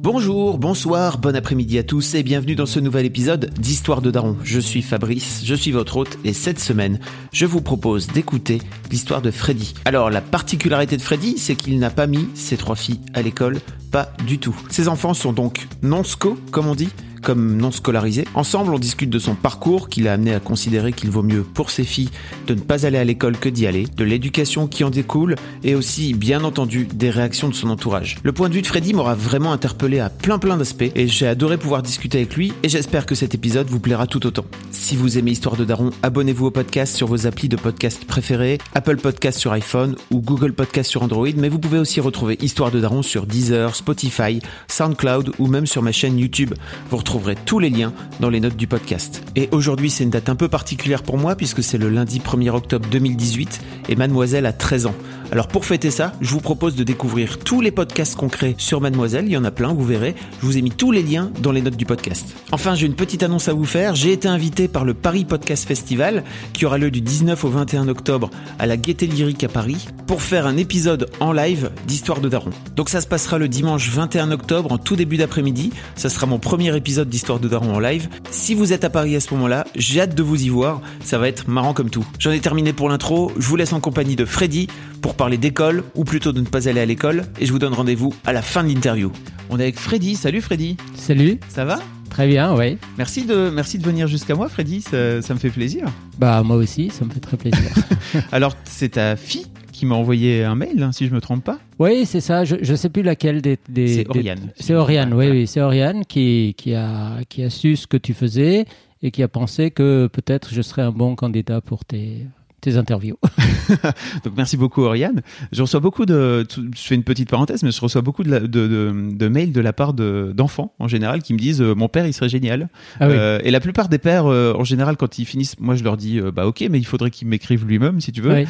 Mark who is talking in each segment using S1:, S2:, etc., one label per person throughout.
S1: Bonjour, bonsoir, bon après-midi à tous et bienvenue dans ce nouvel épisode d'Histoire de Daron. Je suis Fabrice, je suis votre hôte et cette semaine, je vous propose d'écouter l'histoire de Freddy. Alors la particularité de Freddy, c'est qu'il n'a pas mis ses trois filles à l'école, pas du tout. Ses enfants sont donc non-sco, comme on dit, comme non scolarisé. Ensemble, on discute de son parcours qui l'a amené à considérer qu'il vaut mieux pour ses filles de ne pas aller à l'école que d'y aller, de l'éducation qui en découle et aussi, bien entendu, des réactions de son entourage. Le point de vue de Freddy m'aura vraiment interpellé à plein plein d'aspects et j'ai adoré pouvoir discuter avec lui et j'espère que cet épisode vous plaira tout autant. Si vous aimez Histoire de Daron, abonnez-vous au podcast sur vos applis de podcast préférés, Apple Podcast sur iPhone ou Google Podcast sur Android, mais vous pouvez aussi retrouver Histoire de Daron sur Deezer, Spotify, SoundCloud ou même sur ma chaîne YouTube. Vous retrouverez tous les liens dans les notes du podcast. Et aujourd'hui, c'est une date un peu particulière pour moi puisque c'est le lundi 1er octobre 2018 et mademoiselle a 13 ans. Alors pour fêter ça, je vous propose de découvrir tous les podcasts concrets sur Mademoiselle, il y en a plein, vous verrez. Je vous ai mis tous les liens dans les notes du podcast. Enfin, j'ai une petite annonce à vous faire. J'ai été invité par le Paris Podcast Festival qui aura lieu du 19 au 21 octobre à la Gaieté Lyrique à Paris pour faire un épisode en live d'Histoire de Daron. Donc ça se passera le dimanche 21 octobre en tout début d'après-midi. Ça sera mon premier épisode d'Histoire de Daron en live. Si vous êtes à Paris à ce moment-là, j'ai hâte de vous y voir. Ça va être marrant comme tout. J'en ai terminé pour l'intro. Je vous laisse en compagnie de Freddy pour parler d'école, ou plutôt de ne pas aller à l'école, et je vous donne rendez-vous à la fin de l'interview. On est avec Freddy. Salut Freddy.
S2: Salut.
S1: Ça va?
S2: Très bien, oui.
S1: Merci de, merci de venir jusqu'à moi, Freddy. Ça, ça me fait plaisir.
S2: Bah moi aussi, ça me fait très plaisir.
S1: Alors, c'est ta fille qui m'a envoyé un mail, hein, si je me trompe pas.
S2: oui, c'est ça. Je, je sais plus laquelle des. des
S1: C'est Oriane.
S2: C'est Oriane, oui, oui. C'est Oriane qui, qui, a, qui a su ce que tu faisais et qui a pensé que peut-être je serais un bon candidat pour tes, tes interviews.
S1: Donc merci beaucoup Oriane. Je reçois beaucoup de, je fais une petite parenthèse, mais je reçois beaucoup de, la- de, de- de mails de la part de- d'enfants en général qui me disent euh, mon père il serait génial.
S2: Ah oui.
S1: Euh, et la plupart des pères euh, en général quand ils finissent, moi je leur dis euh, bah ok mais il faudrait qu'il m'écrive lui-même si tu veux.
S2: Oui.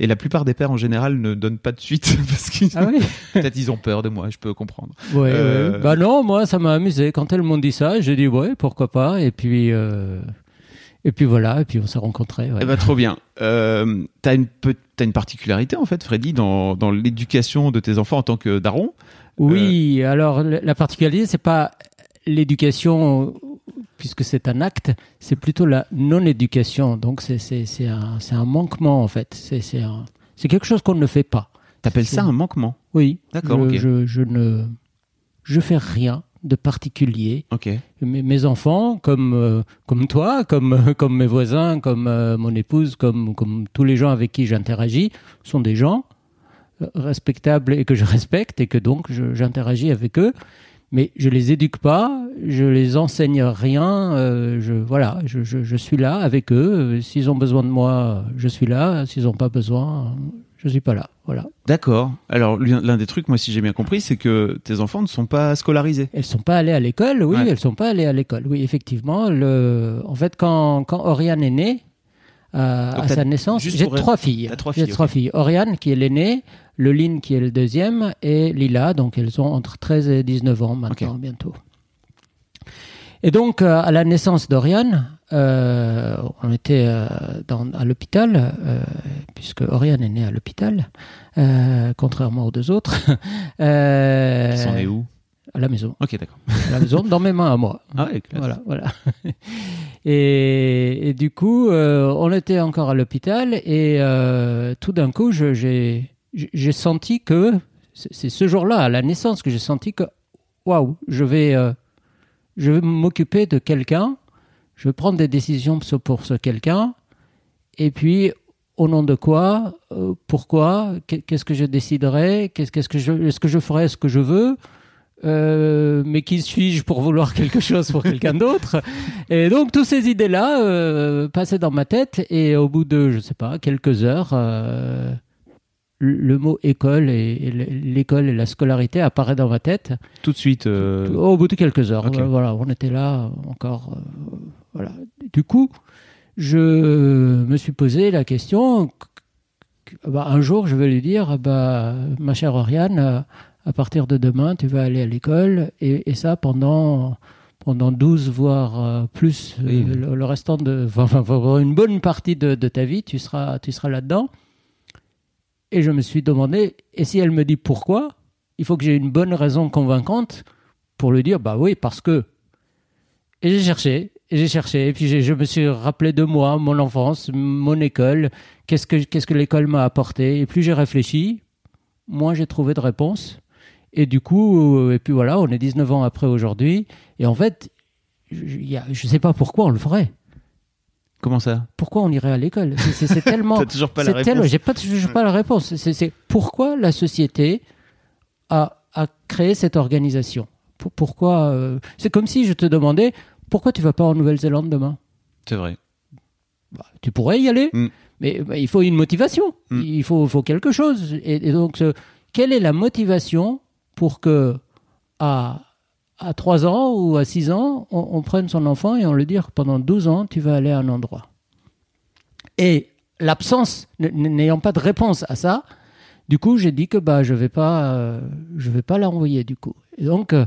S1: Et la plupart des pères en général ne donnent pas de suite parce qu'ils
S2: Ah oui.
S1: peut-être ils ont peur de moi, je peux comprendre.
S2: Ouais, ouais. Bah non, moi ça m'a amusé. Quand elles m'ont dit ça, j'ai dit ouais, pourquoi pas. Et puis, euh, et puis voilà, et puis on s'est rencontrés. ouais.
S1: Eh ben, trop bien. Euh, t'as une particularité en fait, Freddy, dans, dans l'éducation de tes enfants en tant que daron?
S2: Oui, alors la particularité, c'est pas l'éducation, puisque c'est un acte, c'est plutôt la non-éducation. Donc c'est un, un manquement en fait. C'est quelque chose qu'on ne fait pas.
S1: T'appelles ça un manquement?
S2: Oui.
S1: D'accord,
S2: Je, je, je ne je fais rien de particulier. Mes, mes enfants, comme euh, comme toi, comme comme mes voisins, comme euh, mon épouse, comme comme tous les gens avec qui j'interagis, sont des gens euh, respectables et que je respecte et que donc j'interagis avec eux. Mais je les éduque pas, je les enseigne rien. euh, je voilà, je, je, je suis là avec eux. Euh, S'ils ont besoin de moi, je suis là. S'ils n'ont pas besoin, euh, je suis pas là. Voilà.
S1: D'accord. Alors l'un des trucs, moi si j'ai bien compris, c'est que tes enfants ne sont pas scolarisés.
S2: Elles sont pas allées à l'école, oui,
S1: Ouais.
S2: elles sont pas allées à l'école, oui, effectivement. Le... En fait, quand, quand Oriane est née, euh, à sa naissance, j'ai trois filles.
S1: trois
S2: J'ai
S1: filles,
S2: trois filles. Oriane, qui est l'aînée, Leline, qui est le deuxième, et Lila, donc elles ont entre 13 et 19 ans maintenant, bientôt. Et donc, euh, à la naissance d'Oriane, euh, on était euh, dans, à l'hôpital, euh, puisque Oriane est née à l'hôpital, contrairement aux deux autres.
S1: Ils sont nés où?
S2: À la maison
S1: Ok, d'accord.
S2: à la maison, dans mes mains à moi.
S1: Ah ouais.
S2: Voilà, voilà. Et, et du coup, on était encore à l'hôpital et tout d'un coup, j'ai senti que c'est ce jour-là, à la naissance, que j'ai senti que waouh, je vais je vais m'occuper de quelqu'un, je vais prendre des décisions pour ce quelqu'un, et puis au nom de quoi, euh, pourquoi, qu'est- qu'est-ce que je déciderai, qu'est-ce que je, est-ce que je ferai ce que je veux, euh, mais qui suis-je pour vouloir quelque chose pour quelqu'un d'autre? Et donc, toutes ces idées-là euh, passaient dans ma tête, et au bout de, je sais pas, quelques heures, euh, le mot école et, l'école et la scolarité apparaît dans ma tête.
S1: Tout de suite
S2: Au bout de quelques heures. Voilà, on était là encore. Euh, voilà. Du coup, je me suis posé la question. Bah, un jour, je vais lui dire bah, ma chère Oriane, à partir de demain, tu vas aller à l'école et, ça pendant pendant 12 voire euh, plus le, restant de enfin, une bonne partie de, de, ta vie tu seras tu seras là-dedans et je me suis demandé, et si elle me dit pourquoi, il faut que j'ai une bonne raison convaincante pour lui dire, bah oui, parce que. Et j'ai cherché, j'ai cherché, et puis je me suis rappelé de moi, mon enfance, mon école, qu'est-ce que, qu'est-ce que l'école m'a apporté. Et plus j'ai réfléchi, moins j'ai trouvé de réponse. Et du coup, euh, et puis voilà, on est 19 ans après aujourd'hui. Et en fait, je ne sais pas pourquoi on le ferait.
S1: Comment ça?
S2: Pourquoi on irait à l'école? C'est tellement.
S1: toujours pas la réponse.
S2: J'ai pas toujours pas la réponse. C'est pourquoi la société a, a, créé cette organisation? Pourquoi euh, C'est comme si je te demandais pourquoi tu vas pas en Nouvelle-Zélande demain?
S1: C'est vrai.
S2: Bah, tu pourrais y aller, mm. mais bah, il faut une motivation. Mm. Il faut, faut, quelque chose. Et, donc, quelle est la motivation pour que à à 3 ans ou à 6 ans, on, prenne son enfant et on lui dit pendant 12 ans, tu vas aller à un endroit? Et l'absence, n'ayant pas de réponse à ça, du coup, j'ai dit que bah, je ne vais pas, euh, je vais pas l'envoyer du coup. Et donc, euh,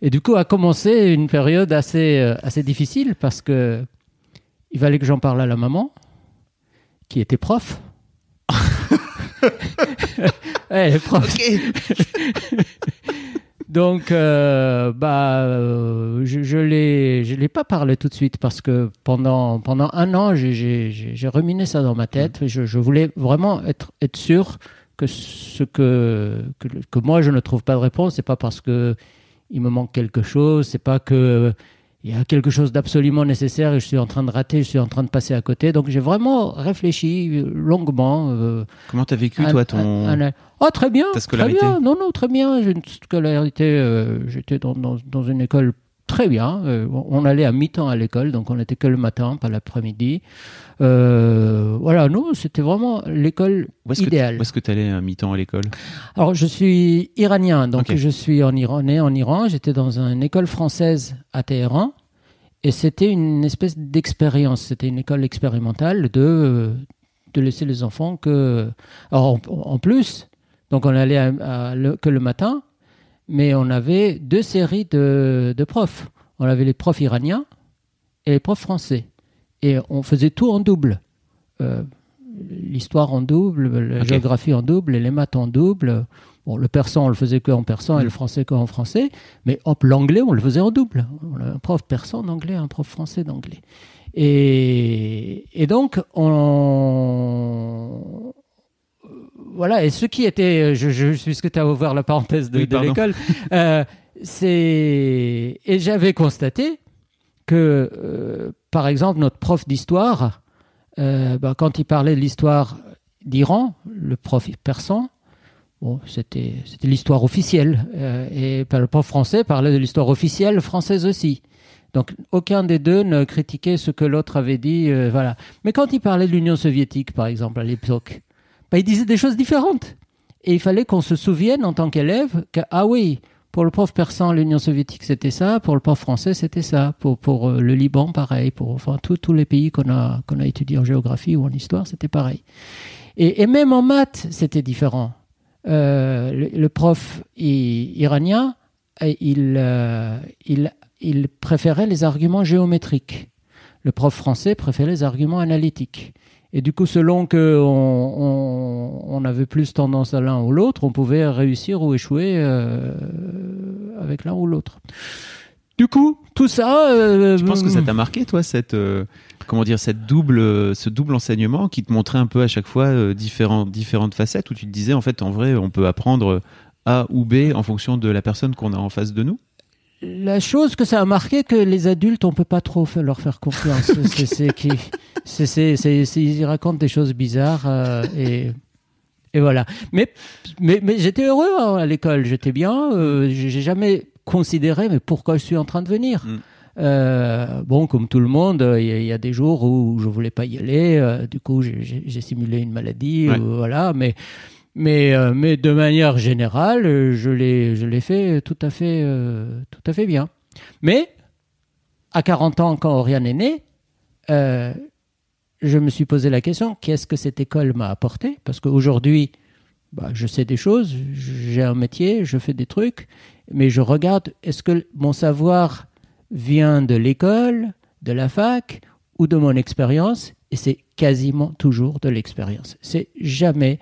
S2: et du coup, a commencé une période assez, euh, assez difficile parce que il fallait que j'en parle à la maman, qui était prof. Elle est prof. Donc, euh, bah, euh, je, je l'ai, je l'ai pas parlé tout de suite parce que pendant pendant un an, j'ai ruminé ça dans ma tête. Mmh. Je, je, voulais vraiment être être sûr que ce que, que, que moi je ne trouve pas de réponse, c'est pas parce que il me manque quelque chose, c'est pas que il y a quelque chose d'absolument nécessaire et je suis en train de rater, je suis en train de passer à côté. Donc j'ai vraiment réfléchi euh, longuement.
S1: Euh, Comment tu as vécu toi ton
S2: Oh très bien, très bien. Non non très bien. J'ai une scolarité. Euh, j'étais dans, dans, dans, une école très bien. on allait à mi-temps à l'école, donc on n'était que le matin, pas l'après-midi. voilà, nous, c'était vraiment l'école idéale.
S1: où est-ce que tu allais à mi-temps à l'école
S2: Alors, je suis iranien, donc je suis en Iran, né en Iran. J'étais dans une école française à Téhéran. Et c'était une espèce d'expérience, c'était une école expérimentale de, de laisser les enfants que... Alors, en, plus, donc on allait que le matin, mais on avait deux séries de, de, profs. On avait les profs iraniens et les profs français. Et on faisait tout en double. Euh, l'histoire en double, la géographie en double et les maths en double. Bon, le persan, on le faisait que en persan et le français que en français, mais hop, l'anglais, on le faisait en double. Un prof persan d'anglais, un prof français d'anglais. Et, et, donc, on, voilà, et ce qui était, je, je puisque tu as ouvert la parenthèse de, l'école, euh, c'est, et j'avais constaté que, euh, par exemple, notre prof d'histoire, euh, ben, quand il parlait de l'histoire d'Iran, le prof persan, Bon, c'était l'histoire officielle. Euh, et le prof français parlait de l'histoire officielle française aussi. Donc aucun des deux ne critiquait ce que l'autre avait dit. Euh, voilà. Mais quand il parlait de l'Union soviétique, par exemple, à l'époque, bah, il disait des choses différentes. Et il fallait qu'on se souvienne en tant qu'élève que, ah oui, pour le prof persan, l'Union soviétique, c'était ça. Pour le prof français, c'était ça. Pour, pour euh, le Liban, pareil. Pour enfin, tous les pays qu'on a, qu'on a étudiés en géographie ou en histoire, c'était pareil. Et, et même en maths, c'était différent. Euh, le, prof iranien, euh, il, il, il préférait les arguments géométriques. Le prof français préférait les arguments analytiques. Et du coup, selon que on, on, avait plus tendance à l'un ou l'autre, on pouvait réussir ou échouer avec l'un ou l'autre. Du coup, tout ça.
S1: je pense que ça t'a marqué, toi, cette comment dire, cette double, ce double enseignement qui te montrait un peu à chaque fois euh, différentes facettes où tu te disais, en fait, en vrai, on peut apprendre A ou B en fonction de la personne qu'on a en face de nous?
S2: La chose que ça a marqué, que les adultes, on peut pas trop leur faire confiance. c'est qui, ils racontent des choses bizarres euh, et et voilà. Mais mais, mais j'étais heureux hein, à l'école, j'étais bien. Euh, j'ai jamais considéré, mais pourquoi je suis en train de venir mm. Euh, bon, comme tout le monde, il y, a des jours où je voulais pas y aller. Euh, du coup, j'ai simulé une maladie, voilà. Mais Mais, euh, mais de manière générale, euh, je l'ai, je l'ai fait tout à fait, euh, tout à fait bien. Mais à 40 ans, quand Oriane est née, euh, je me suis posé la question qu'est-ce que cette école m'a apporté? Parce qu'aujourd'hui, bah, je sais des choses, j'ai un métier, je fais des trucs, mais je regarde est-ce que mon savoir vient de l'école, de la fac ou de mon expérience? Et c'est quasiment toujours de l'expérience. C'est jamais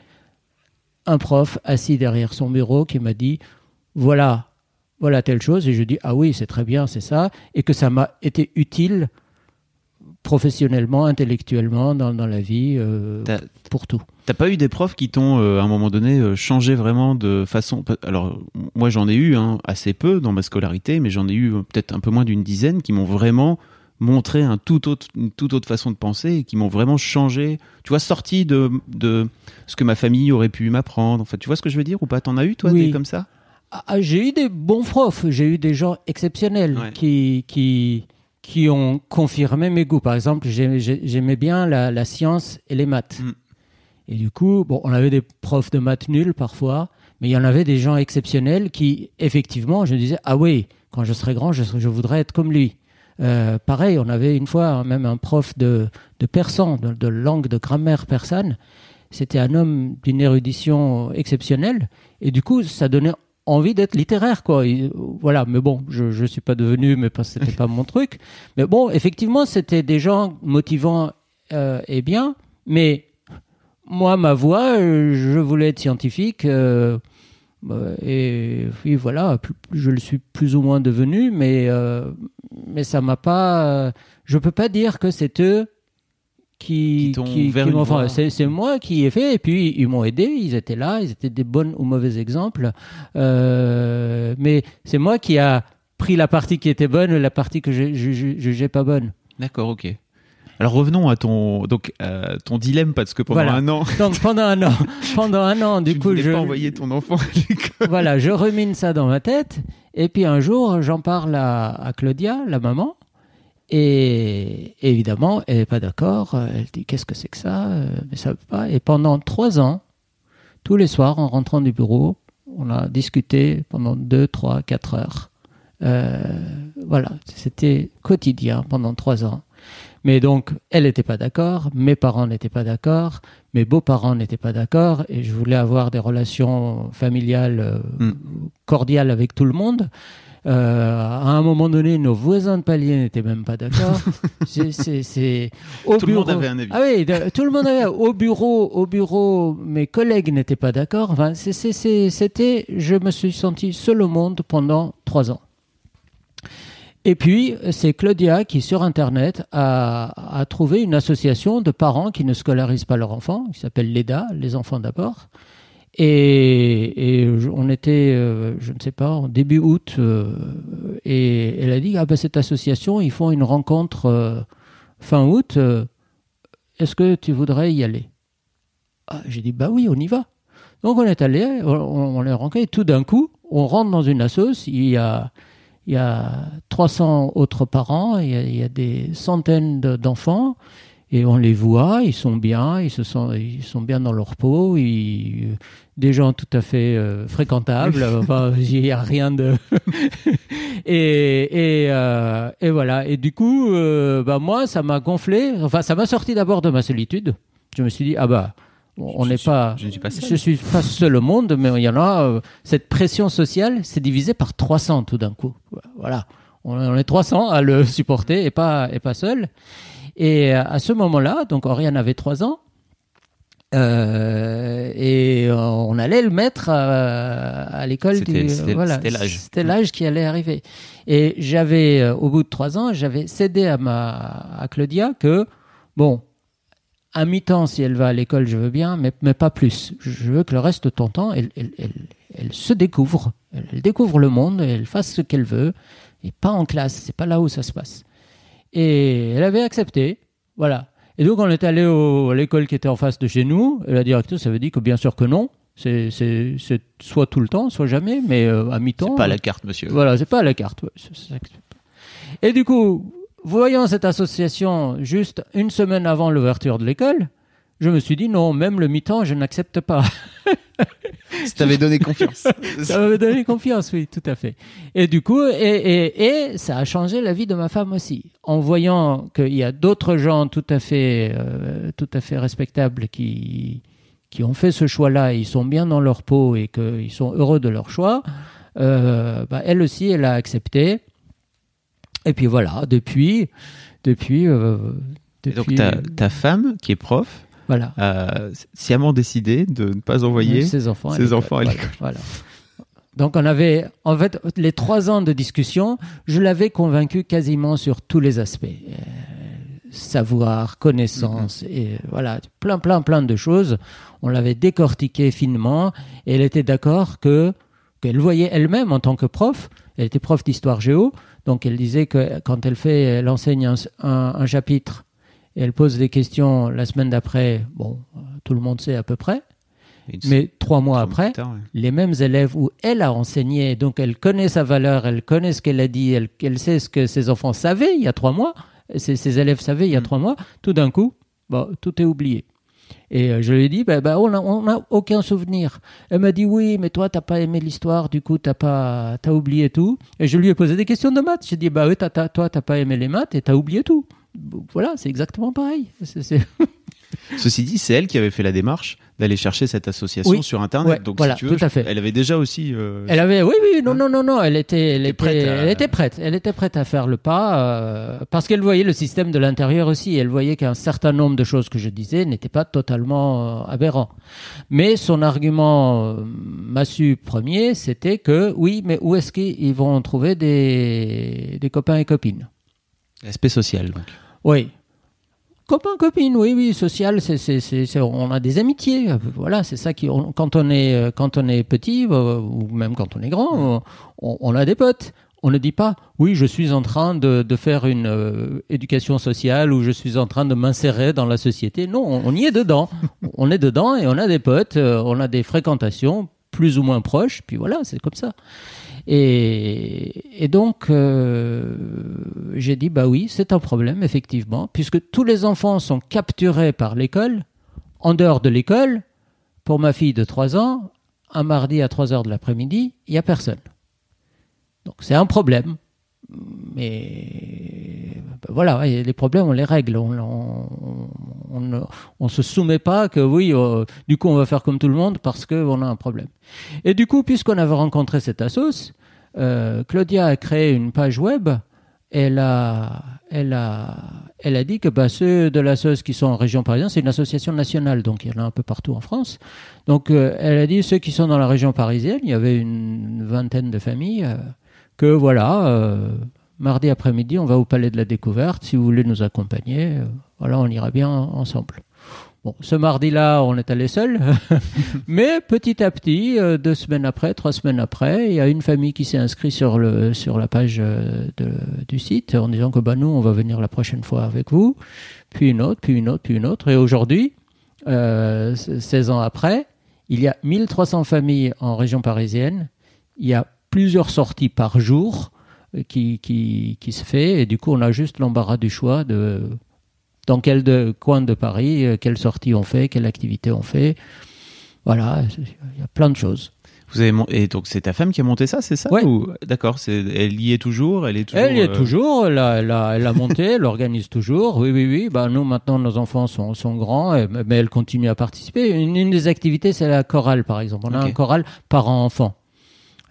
S2: un prof assis derrière son bureau qui m'a dit voilà, voilà telle chose, et je dis ah oui, c'est très bien, c'est ça, et que ça m'a été utile professionnellement, intellectuellement, dans, dans la vie, euh, pour tout.
S1: T'as pas eu des profs qui t'ont, euh, à un moment donné, euh, changé vraiment de façon. Alors, moi, j'en ai eu hein, assez peu dans ma scolarité, mais j'en ai eu peut-être un peu moins d'une dizaine qui m'ont vraiment montré un tout autre, une toute autre façon de penser et qui m'ont vraiment changé. Tu vois, sorti de, de ce que ma famille aurait pu m'apprendre. Enfin, tu vois ce que je veux dire ou pas? T'en as eu, toi,
S2: Oui.
S1: des comme ça?
S2: Ah, ah, j'ai eu des bons profs, j'ai eu des gens exceptionnels
S1: Ouais.
S2: qui, qui, qui ont confirmé mes goûts. Par exemple, j'ai- j'ai- j'aimais bien la, la science et les maths.
S1: Mm.
S2: Et du coup, bon, on avait des profs de maths nuls parfois, mais il y en avait des gens exceptionnels qui, effectivement, je disais, ah oui, quand je serai grand, je, je voudrais être comme lui. Euh, pareil, on avait une fois hein, même un prof de, persan, de, langue de grammaire persane. C'était un homme d'une érudition exceptionnelle. Et du coup, ça donnait envie d'être littéraire, quoi. Euh, voilà, mais bon, je ne suis pas devenu, mais parce que c'était pas mon truc. Mais bon, effectivement, c'était des gens motivants euh, et bien, mais moi, ma voix, je voulais être scientifique. Euh, et oui, voilà, je le suis plus ou moins devenu, mais, euh, mais ça m'a pas. euh, je peux pas dire que c'est eux qui,
S1: Qui
S2: enfin,
S1: voie.
S2: c'est, moi qui ai fait, et puis ils m'ont aidé, ils étaient là, ils étaient des bons ou mauvais exemples. Euh, mais c'est moi qui a pris la partie qui était bonne et la partie que je je- je- jugeais pas bonne.
S1: D'accord, ok. Alors revenons à ton donc euh, ton dilemme parce que pendant
S2: Voilà.
S1: un an,
S2: Donc pendant un an, pendant un an, du
S1: tu
S2: coup,
S1: ne
S2: je,
S1: pas envoyer ton enfant à l'école.
S2: voilà, je rumine ça dans ma tête. Et puis un jour, j'en parle à, à Claudia, la maman. Et évidemment, elle n'est pas d'accord. Elle dit Qu'est-ce que c'est que ça Euh, Mais ça veut pas. Et pendant trois ans, tous les soirs, en rentrant du bureau, on a discuté pendant deux, trois, quatre heures. Euh, voilà, c'était quotidien pendant trois ans. Mais donc, elle n'était pas d'accord, mes parents n'étaient pas d'accord, mes beaux-parents n'étaient pas d'accord, et je voulais avoir des relations familiales euh,
S1: Mm.
S2: cordiales avec tout le monde. Euh, à un moment donné, nos voisins de palier n'étaient même pas d'accord. C'est-
S1: Tout le monde avait un avis.
S2: Ah oui, de- tout le monde avait au bureau, au bureau, mes collègues n'étaient pas d'accord. Enfin, c'était, je me suis senti seul au monde pendant trois ans. Et puis, c'est Claudia qui, sur Internet, a, trouvé une association de parents qui ne scolarisent pas leurs enfants, qui s'appelle l'EDA, les enfants d'abord. Et, on était, euh, je ne sais pas, début août, euh, et elle a dit, ah ben cette association, ils font une rencontre euh, fin août, est-ce que tu voudrais y aller? Ah, J'ai dit, bah oui, on y va. Donc on est allé, on, on les rencontré, et tout d'un coup, on rentre dans une assoce, il y a, il y a 300 autres parents, il y a, il y a des centaines de- d'enfants, et on les voit, ils sont bien, ils, se sont, ils sont bien dans leur peau, ils, des gens tout à fait euh, fréquentables, enfin, il n'y a rien de... et, et, euh, et voilà, et du coup, euh, bah, moi, ça m'a gonflé, enfin, ça m'a sorti d'abord de ma solitude. Je me suis dit, ah bah, on n'est pas...
S1: je ne suis pas seul.
S2: Je suis pas seul au monde, mais il y en a. euh, cette pression sociale, c'est divisé par 300 tout d'un coup. Voilà. On on est 300 à le supporter et pas, et pas seul. Et euh, à ce moment-là, donc Oriane avait 3 ans. euh, et euh, on allait le mettre à, à l'école
S1: C'était-
S2: du voilà
S1: c'était l'âge.
S2: c'était l'âge qui allait arriver et j'avais euh, au bout de trois ans j'avais cédé à ma à Claudia que bon à mi-temps, si elle va à l'école, je veux bien, mais, mais pas plus. Je veux que le reste de ton temps, elle, elle, elle, elle se découvre. Elle, découvre le monde, elle fasse ce qu'elle veut, et pas en classe. C'est pas là où ça se passe. Et elle avait accepté. Voilà. Et donc, on est allé au- à l'école qui était en face de chez nous. Et la directrice avait dit que bien sûr que non. C'est c'est- c'est soit tout le temps, soit jamais, mais euh, à mi-temps.
S1: C'est pas la carte, monsieur.
S2: Voilà, c'est pas à la carte. ouais. Et du coup, voyant cette association juste une semaine avant l'ouverture de l'école, je me suis dit non, même le mi-temps, je n'accepte pas.
S1: t'avait donné confiance.
S2: ça m'avait donné confiance, oui, tout à fait. Et du coup, et, et, et, ça a changé la vie de ma femme aussi. En voyant qu'il y a d'autres gens tout à fait, euh, tout à fait respectables qui, qui ont fait ce choix-là, ils sont bien dans leur peau et qu'ils sont heureux de leur choix, euh, bah, elle aussi, elle a accepté. Et puis voilà, depuis, depuis, euh,
S1: donc ta, ta, femme, qui est prof,
S2: voilà.
S1: a sciemment décidé de ne pas envoyer
S2: ses enfants
S1: ses à l'école.
S2: Voilà, Donc on avait, en fait, les trois ans de discussion, je l'avais convaincu quasiment sur tous les aspects. Euh, savoir, connaissance, mm-hmm. et voilà, plein, plein, plein de choses. On l'avait décortiqué finement et elle était d'accord que qu'elle voyait elle-même en tant que prof. Elle était prof d'histoire géo, donc elle disait que quand elle fait, elle enseigne un, chapitre et elle pose des questions la semaine d'après. Bon, tout le monde sait à peu près. Mais trois mois après, les mêmes élèves où elle a enseigné, donc elle connaît sa valeur, elle connaît ce qu'elle a dit, elle, elle, sait ce que ses enfants savaient il y a trois mois, ses, ses élèves savaient il y a mm. trois mois, tout d'un coup, bon, tout est oublié. Et euh, je lui ai dit, ben, ben, on n'a aucun souvenir. Elle m'a dit, oui, mais toi, t'as pas aimé l'histoire, du coup, t'as pas, as oublié tout. Et je lui ai posé des questions de maths. J'ai dit, bah oui, toi, toi, t'as pas aimé les maths et t'as oublié tout. Voilà, c'est exactement pareil.
S1: Ceci dit, c'est elle qui avait fait la démarche d'aller chercher cette association sur Internet. Donc,
S2: voilà,
S1: tout
S2: à fait.
S1: elle avait déjà aussi.
S2: Euh, elle avait, oui, oui, non, hein non, non, non, elle était, elle était, prête elle était prête. Elle était prête à faire le pas euh, parce qu'elle voyait le système de l'intérieur aussi. Elle voyait qu'un certain nombre de choses que je disais n'étaient pas totalement euh, aberrants. Mais son argument massu premier, c'était que oui, mais où est-ce qu'ils vont trouver des, des copains et copines?
S1: L'aspect social, donc.
S2: Oui, Copain, copine, oui, oui, social, c'est, c'est, c'est, on a des amitiés. Voilà, c'est ça qui, quand on est, quand on est petit, euh, ou même quand on est grand, on, a des potes. On ne dit pas, oui, je suis en train de, de faire une euh, éducation sociale ou je suis en train de m'insérer dans la société. Non, on, y est dedans. on est dedans et on a des potes, euh, on a des fréquentations plus ou moins proches. Puis voilà, c'est comme ça. Et, donc, euh, j'ai dit, bah oui, c'est un problème, effectivement, puisque tous les enfants sont capturés par l'école, en dehors de l'école, pour ma fille de 3 ans, un mardi à 3 heures de l'après-midi, il n'y a personne. Donc c'est un problème. Mais voilà, les problèmes, on les règle. On ne se soumet pas que oui, euh, du coup, on va faire comme tout le monde parce qu'on a un problème. Et du coup, puisqu'on avait rencontré cette assos, euh, Claudia a créé une page web. Elle a, elle a, elle a dit que bah, ceux de la qui sont en région parisienne, c'est une association nationale, donc il y en a un peu partout en France. Donc euh, elle a dit ceux qui sont dans la région parisienne, il y avait une vingtaine de familles, euh, que voilà, mardi après-midi, on va au Palais de la Découverte. Si vous voulez nous accompagner, voilà, on ira bien ensemble. Bon, ce mardi-là, on est allé seul, mais petit à petit, euh, deux semaines après, trois semaines après, il y a une famille qui s'est inscrite sur, sur la page euh, du site en disant que bah, nous, on va venir la prochaine fois avec vous, puis une autre, puis une autre, puis une autre. Et aujourd'hui, euh, 16 ans après, il y a 1300 familles en région parisienne, il y a plusieurs sorties par jour euh, qui, qui, qui se fait, et du coup, on a juste l'embarras du choix de dans quel de, coin de Paris, euh, quelle sortie on fait, quelle activité on fait. Voilà, il y a plein de choses.
S1: Vous avez et donc c'est ta femme qui a monté ça, c'est ça
S2: ouais.
S1: D'accord, c'est elle y est toujours, elle est toujours.
S2: Elle y est euh, toujours, elle a, elle a, elle a monté, elle organise toujours. Oui, oui, oui. Bah nous maintenant nos enfants sont, sont grands, mais elle continue à participer. Une, des activités c'est la chorale par exemple. On a un choral parent-enfant.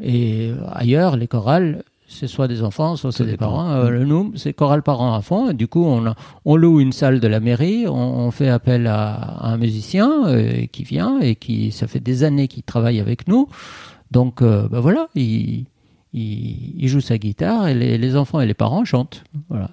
S2: Et ailleurs les chorales c'est soit des enfants, soit c'est des parents. Euh, nous, c'est chorale parents enfants. du coup, on, on loue une salle de la mairie, on, fait appel à, un musicien euh, qui vient et qui, ça fait des années qu'il travaille avec nous. Donc, euh, ben voilà, il, il, joue sa guitare et les, enfants et les parents chantent. Voilà.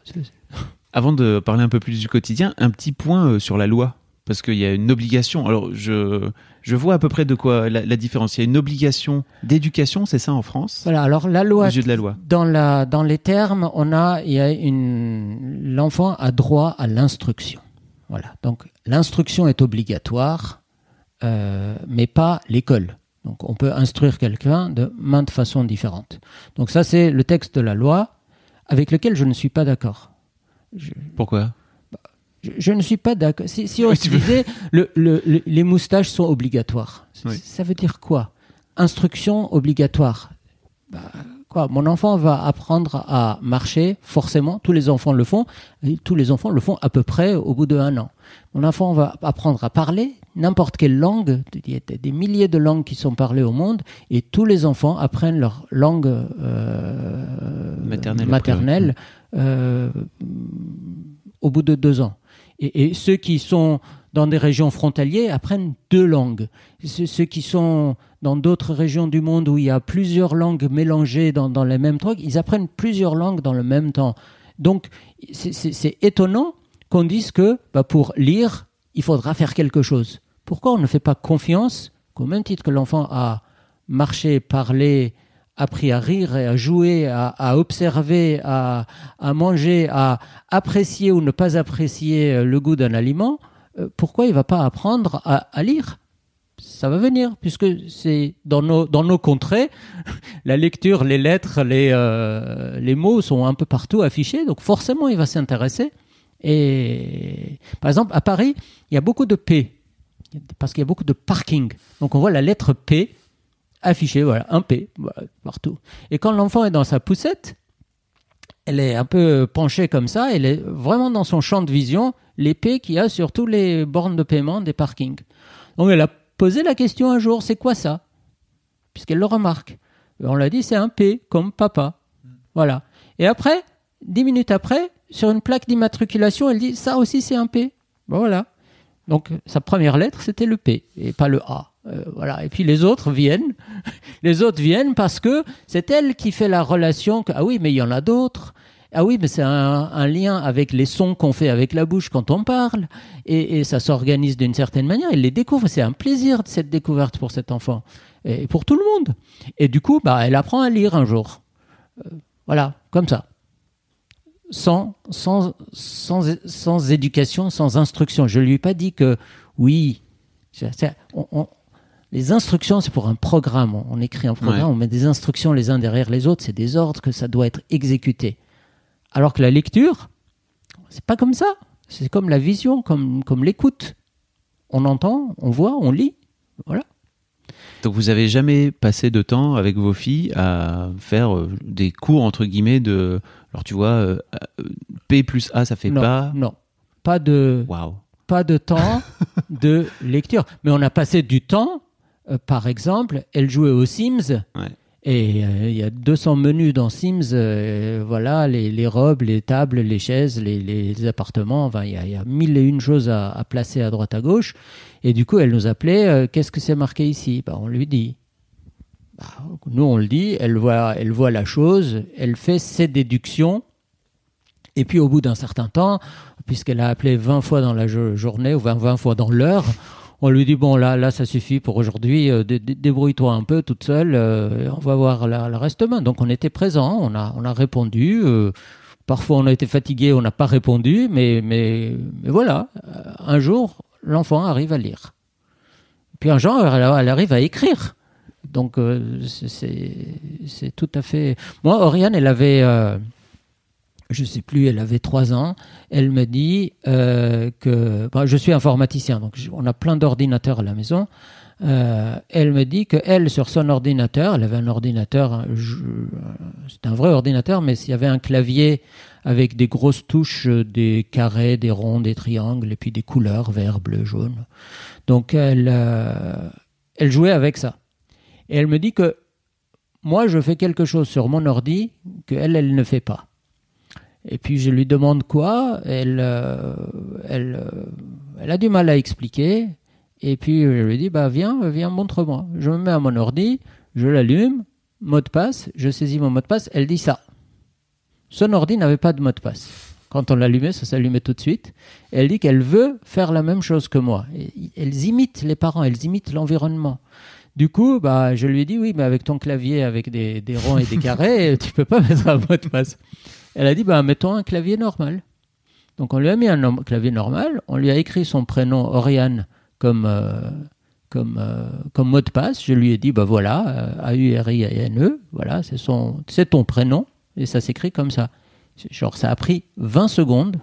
S1: Avant de parler un peu plus du quotidien, un petit point sur la loi parce qu'il y a une obligation. Alors, je, je vois à peu près de quoi la, différence. Il y a une obligation d'éducation, c'est ça en France?
S2: Voilà, alors la loi,
S1: de la loi.
S2: Dans, la, dans les termes, on a, il y a une, l'enfant a droit à l'instruction. Voilà, donc l'instruction est obligatoire, euh, mais pas l'école. Donc on peut instruire quelqu'un de maintes façons différentes. Donc ça, c'est le texte de la loi avec lequel je ne suis pas d'accord.
S1: Pourquoi?
S2: Je, ne suis pas d'accord. Si, on se disait le, les moustaches sont obligatoires, ça veut dire quoi? Instruction obligatoire. Bah, quoi, mon enfant va apprendre à marcher, forcément, tous les enfants le font, et tous les enfants le font à peu près au bout de un an. Mon enfant va apprendre à parler, n'importe quelle langue, il y a des milliers de langues qui sont parlées au monde, et tous les enfants apprennent leur langue euh,
S1: Maternelle,
S2: maternelle euh, au bout de deux ans. Et, ceux qui sont dans des régions frontalières apprennent deux langues. Ceux qui sont dans d'autres régions du monde où il y a plusieurs langues mélangées dans, les mêmes trucs, ils apprennent plusieurs langues dans le même temps. Donc, c'est étonnant qu'on dise que bah, pour lire, il faudra faire quelque chose. Pourquoi on ne fait pas confiance qu'au même titre que l'enfant a marché, parlé, appris à rire et à jouer, à, observer, à, manger, à apprécier ou ne pas apprécier euh, le goût d'un aliment, euh, pourquoi il ne va pas apprendre à, à lire? Ça va venir, puisque c'est dans nos, dans nos contrées, la lecture, les lettres, les, euh, les mots sont un peu partout affichés, donc forcément il va s'intéresser. Et par exemple, à Paris, il y a beaucoup de P, parce qu'il y a beaucoup de parking. Donc on voit la lettre P affichée, voilà, un P, partout. Et quand l'enfant est dans sa poussette, elle est un peu penchée comme ça, elle est vraiment dans son champ de vision, P qu'il y a sur tous les bornes de paiement des parkings. Donc elle a posé la question un jour, c'est quoi ça? Puisqu'elle le remarque. On l'a dit, c'est un P, comme papa. Voilà. Et après, dix minutes après, sur une plaque d'immatriculation, elle dit, ça aussi c'est un P. Voilà. Donc sa première lettre, c'était le P, et pas le A. Euh, voilà. Et puis les autres viennent. les autres viennent parce que c'est elle qui fait la relation que, ah oui, mais il y en a d'autres. Ah oui, mais c'est un, lien avec les sons qu'on fait avec la bouche quand on parle, et, ça s'organise d'une certaine manière. Elle les découvre. C'est un plaisir cette découverte pour cet enfant et pour tout le monde. Et du coup, bah, elle apprend à lire un jour. Euh, voilà, comme ça. Sans, sans, sans, sans éducation, sans instruction. Je lui ai pas dit que oui. on- les instructions, c'est pour un programme. On, on écrit un programme,
S1: Ouais.
S2: on met des instructions les uns derrière les autres. C'est des ordres que ça doit être exécuté. Alors que la lecture, c'est pas comme ça. C'est comme la vision, comme, comme l'écoute. On entend, on voit, on lit. Voilà.
S1: Donc vous avez jamais passé de temps avec vos filles à faire euh, des cours entre guillemets de alors tu vois euh, P plus A ça fait
S2: non,
S1: pas
S2: non, pas de,
S1: waouh
S2: pas de temps de lecture. Mais on a passé du temps. Euh, par exemple, elle jouait aux Sims.
S1: Ouais.
S2: Et euh, il y a 200 menus dans Sims. euh, voilà, les, les robes, les tables, les chaises, les, les appartements. Enfin, il y, a, il y a mille et une choses à, à placer à droite à gauche. Et du coup, elle nous appelait. euh, Qu'est-ce que c'est marqué ici? Bah, On lui dit. Bah, nous, on le dit. Elle voit, elle voit la chose. Elle fait ses déductions. Et puis, au bout d'un certain temps, puisqu'elle a appelé 20 fois dans la jo- journée ou 20, 20 fois dans l'heure, on lui dit bon là là ça suffit pour aujourd'hui, euh, dé- dé- débrouille-toi un peu toute seule, euh, on va voir le reste demain. Donc on était présent, on a on a répondu. euh, parfois on a été fatigué, on n'a pas répondu, mais mais voilà. Un jour l'enfant arrive à lire. Puis un jour elle, elle arrive à écrire. Donc c'est- tout à fait. Moi Oriane elle avait je sais plus, elle avait trois ans, elle me dit euh, que bon, je suis informaticien, donc on a plein d'ordinateurs à la maison. Euh, elle me dit que elle sur son ordinateur, elle avait un ordinateur, je- c'était un vrai ordinateur, mais s'il y avait un clavier avec des grosses touches, euh, des carrés, des ronds, des triangles, et puis des couleurs vert, bleu, jaune. Donc elle, euh, elle jouait avec ça. Et elle me dit que moi je fais quelque chose sur mon ordi que elle, elle ne fait pas. Et puis je lui demande quoi, elle, euh, elle, euh, elle a du mal à expliquer. Et puis je lui dis, bah viens, viens, montre-moi. Je me mets à mon ordi, je l'allume, mot de passe, je saisis mon mot de passe, elle dit ça. Son ordi n'avait pas de mot de passe. Quand on l'allumait, ça s'allumait tout de suite. Et elle dit qu'elle veut faire la même chose que moi. Et elles imitent les parents, elles imitent l'environnement. Du coup, bah, je lui dit, oui, mais avec ton clavier, avec des, des ronds et des carrés, tu peux pas mettre un mot de passe. Elle a dit, bah, mettons un clavier normal. Donc on lui a mis un clavier normal, on lui a écrit son prénom Oriane comme, euh, comme, euh, comme mot de passe. Je lui ai dit, bah voilà, euh, A-U-R-I-A-N-E, voilà, c'est son- ton prénom, et ça s'écrit comme ça. Genre, ça a pris 20 secondes,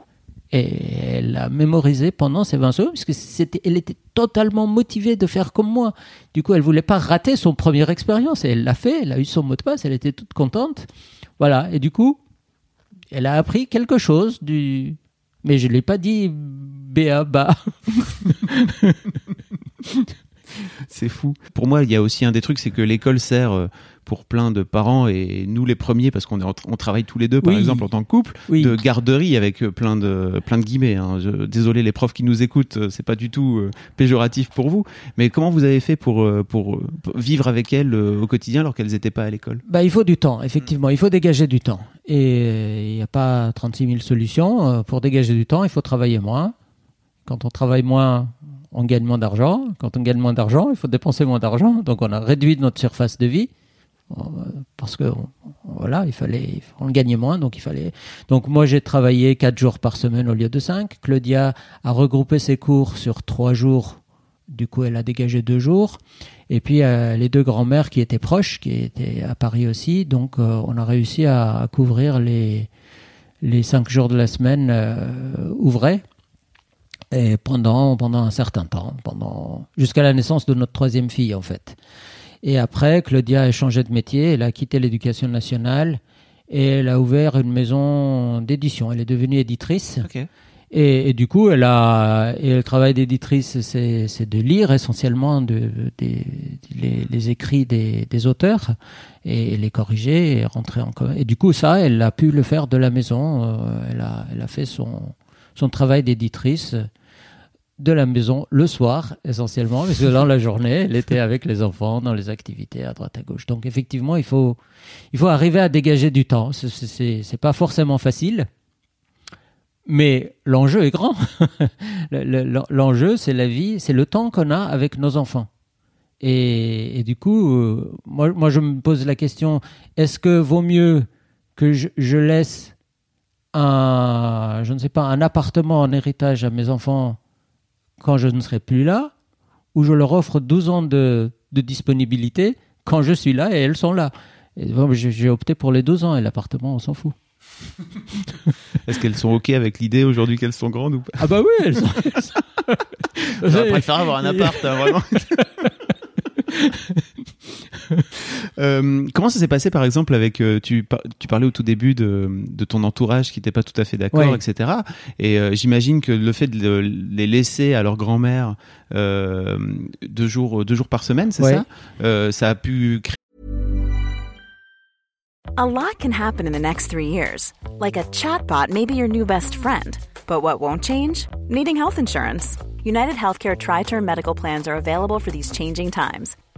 S2: Et elle a mémorisé pendant ces 20 secondes, puisque c'était, elle était totalement motivée de faire comme moi. Du coup, elle voulait pas rater son première expérience. Et elle l'a fait, elle a eu son mot de passe, elle était toute contente. Voilà. Et du coup, elle a appris quelque chose du. Mais je ne l'ai pas dit béa bas.
S1: c'est fou. Pour moi, il y a aussi un des trucs, c'est que l'école sert euh, pour plein de parents et nous les premiers parce qu'on on travaille tous les deux par
S2: Oui.
S1: exemple en tant que couple
S2: Oui.
S1: de garderie avec euh, plein de plein de guillemets. hein. Je- désolé les profs qui nous écoutent, euh, c'est pas du tout euh, péjoratif pour vous. Mais comment vous avez fait pour pour, pour vivre avec elles euh, au quotidien alors qu'elles n'étaient pas à l'école?
S2: Bah, il faut du temps, effectivement. Il faut dégager du temps. Et il n'y a pas 36 000 solutions. Pour dégager du temps, il faut travailler moins. Quand on travaille moins, on gagne moins d'argent. Quand on gagne moins d'argent, il faut dépenser moins d'argent. Donc on a réduit notre surface de vie. Parce que voilà, il fallait, on gagnait moins, donc il fallait. Donc moi j'ai travaillé quatre jours par semaine au lieu de cinq. Claudia a regroupé ses cours sur trois jours. Du coup, elle a dégagé deux jours. Et puis euh, les deux grands-mères qui étaient proches, qui étaient à Paris aussi, donc euh, on a réussi à, à couvrir les, les cinq jours de la semaine euh, ouvrés. Et pendant, pendant un certain temps, pendant jusqu'à la naissance de notre troisième fille en fait. Et après, Claudia a changé de métier, elle a quitté l'éducation nationale et elle a ouvert une maison d'édition. Elle est devenue éditrice.
S1: Ok.
S2: Et, et du coup, elle a, et le travail d'éditrice, c'est c'est de lire essentiellement de, des- les, les écrits des, des auteurs et les corriger et rentrer en commun. Et du coup, ça, elle a pu le faire de la maison. Euh, elle, a, elle a fait son, son travail d'éditrice de la maison le soir, essentiellement, parce que dans la journée, était avec les enfants dans les activités à droite à gauche. Donc, effectivement, il faut, il faut arriver à dégager du temps. C'est- pas forcément facile. Mais l'enjeu est grand. Le- le- L'enjeu, c'est la vie, c'est le temps qu'on a avec nos enfants. Et, et du coup, euh, moi, moi, je me pose la question est-ce que vaut mieux que je, je laisse un, je ne sais pas, un appartement en héritage à mes enfants quand je ne serai plus là, ou je leur offre 12 ans de, de disponibilité quand je suis là et elles sont là bon, J'ai opté pour les 12 ans et l'appartement, on s'en fout.
S1: Est-ce qu'elles sont ok avec l'idée aujourd'hui qu'elles sont grandes ou pas?
S2: Ah bah oui, elles sont.
S1: J'aurais préféré avoir un appart, hein, vraiment. Euh, comment ça s'est passé par exemple avec euh, tu, par- tu parlais au tout début de, de ton entourage qui n'était pas tout à fait d'accord
S2: Ouais.
S1: etc et euh, j'imagine que le fait de le- les laisser à leur grand-mère euh, deux jours deux jours par semaine c'est
S2: Ouais.
S1: ça? Euh, ça a pu créer
S3: A lot can happen in the next three years. Like a chatbot may be your new best friend. But what won't change? Needing health insurance. United Healthcare Tri Term Medical Plans are available for these changing times.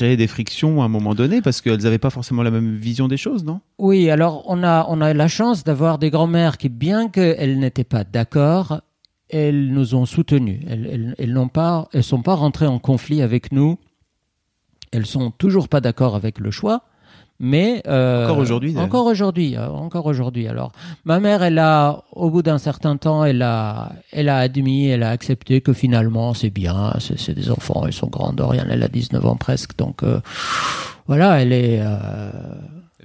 S1: Créer des frictions à un moment donné parce qu'elles n'avaient pas forcément la même vision des choses non?
S2: Oui, alors on a, on a la chance d'avoir des grands-mères qui, bien qu'elles n'étaient pas d'accord, elles nous ont soutenus. Elles, elles, elles n'ont pas, elles sont pas rentrées en conflit avec nous. Elles sont toujours pas d'accord avec le choix, mais euh,
S1: Encore aujourd'hui.
S2: Encore aujourd'hui, euh, encore aujourd'hui. Alors, ma mère, elle a, au bout d'un certain temps, elle a, elle a admis, elle a accepté que finalement c'est bien, c'est des enfants, ils sont grands. Dorian, elle a 19 ans presque, donc euh, voilà, elle est. euh,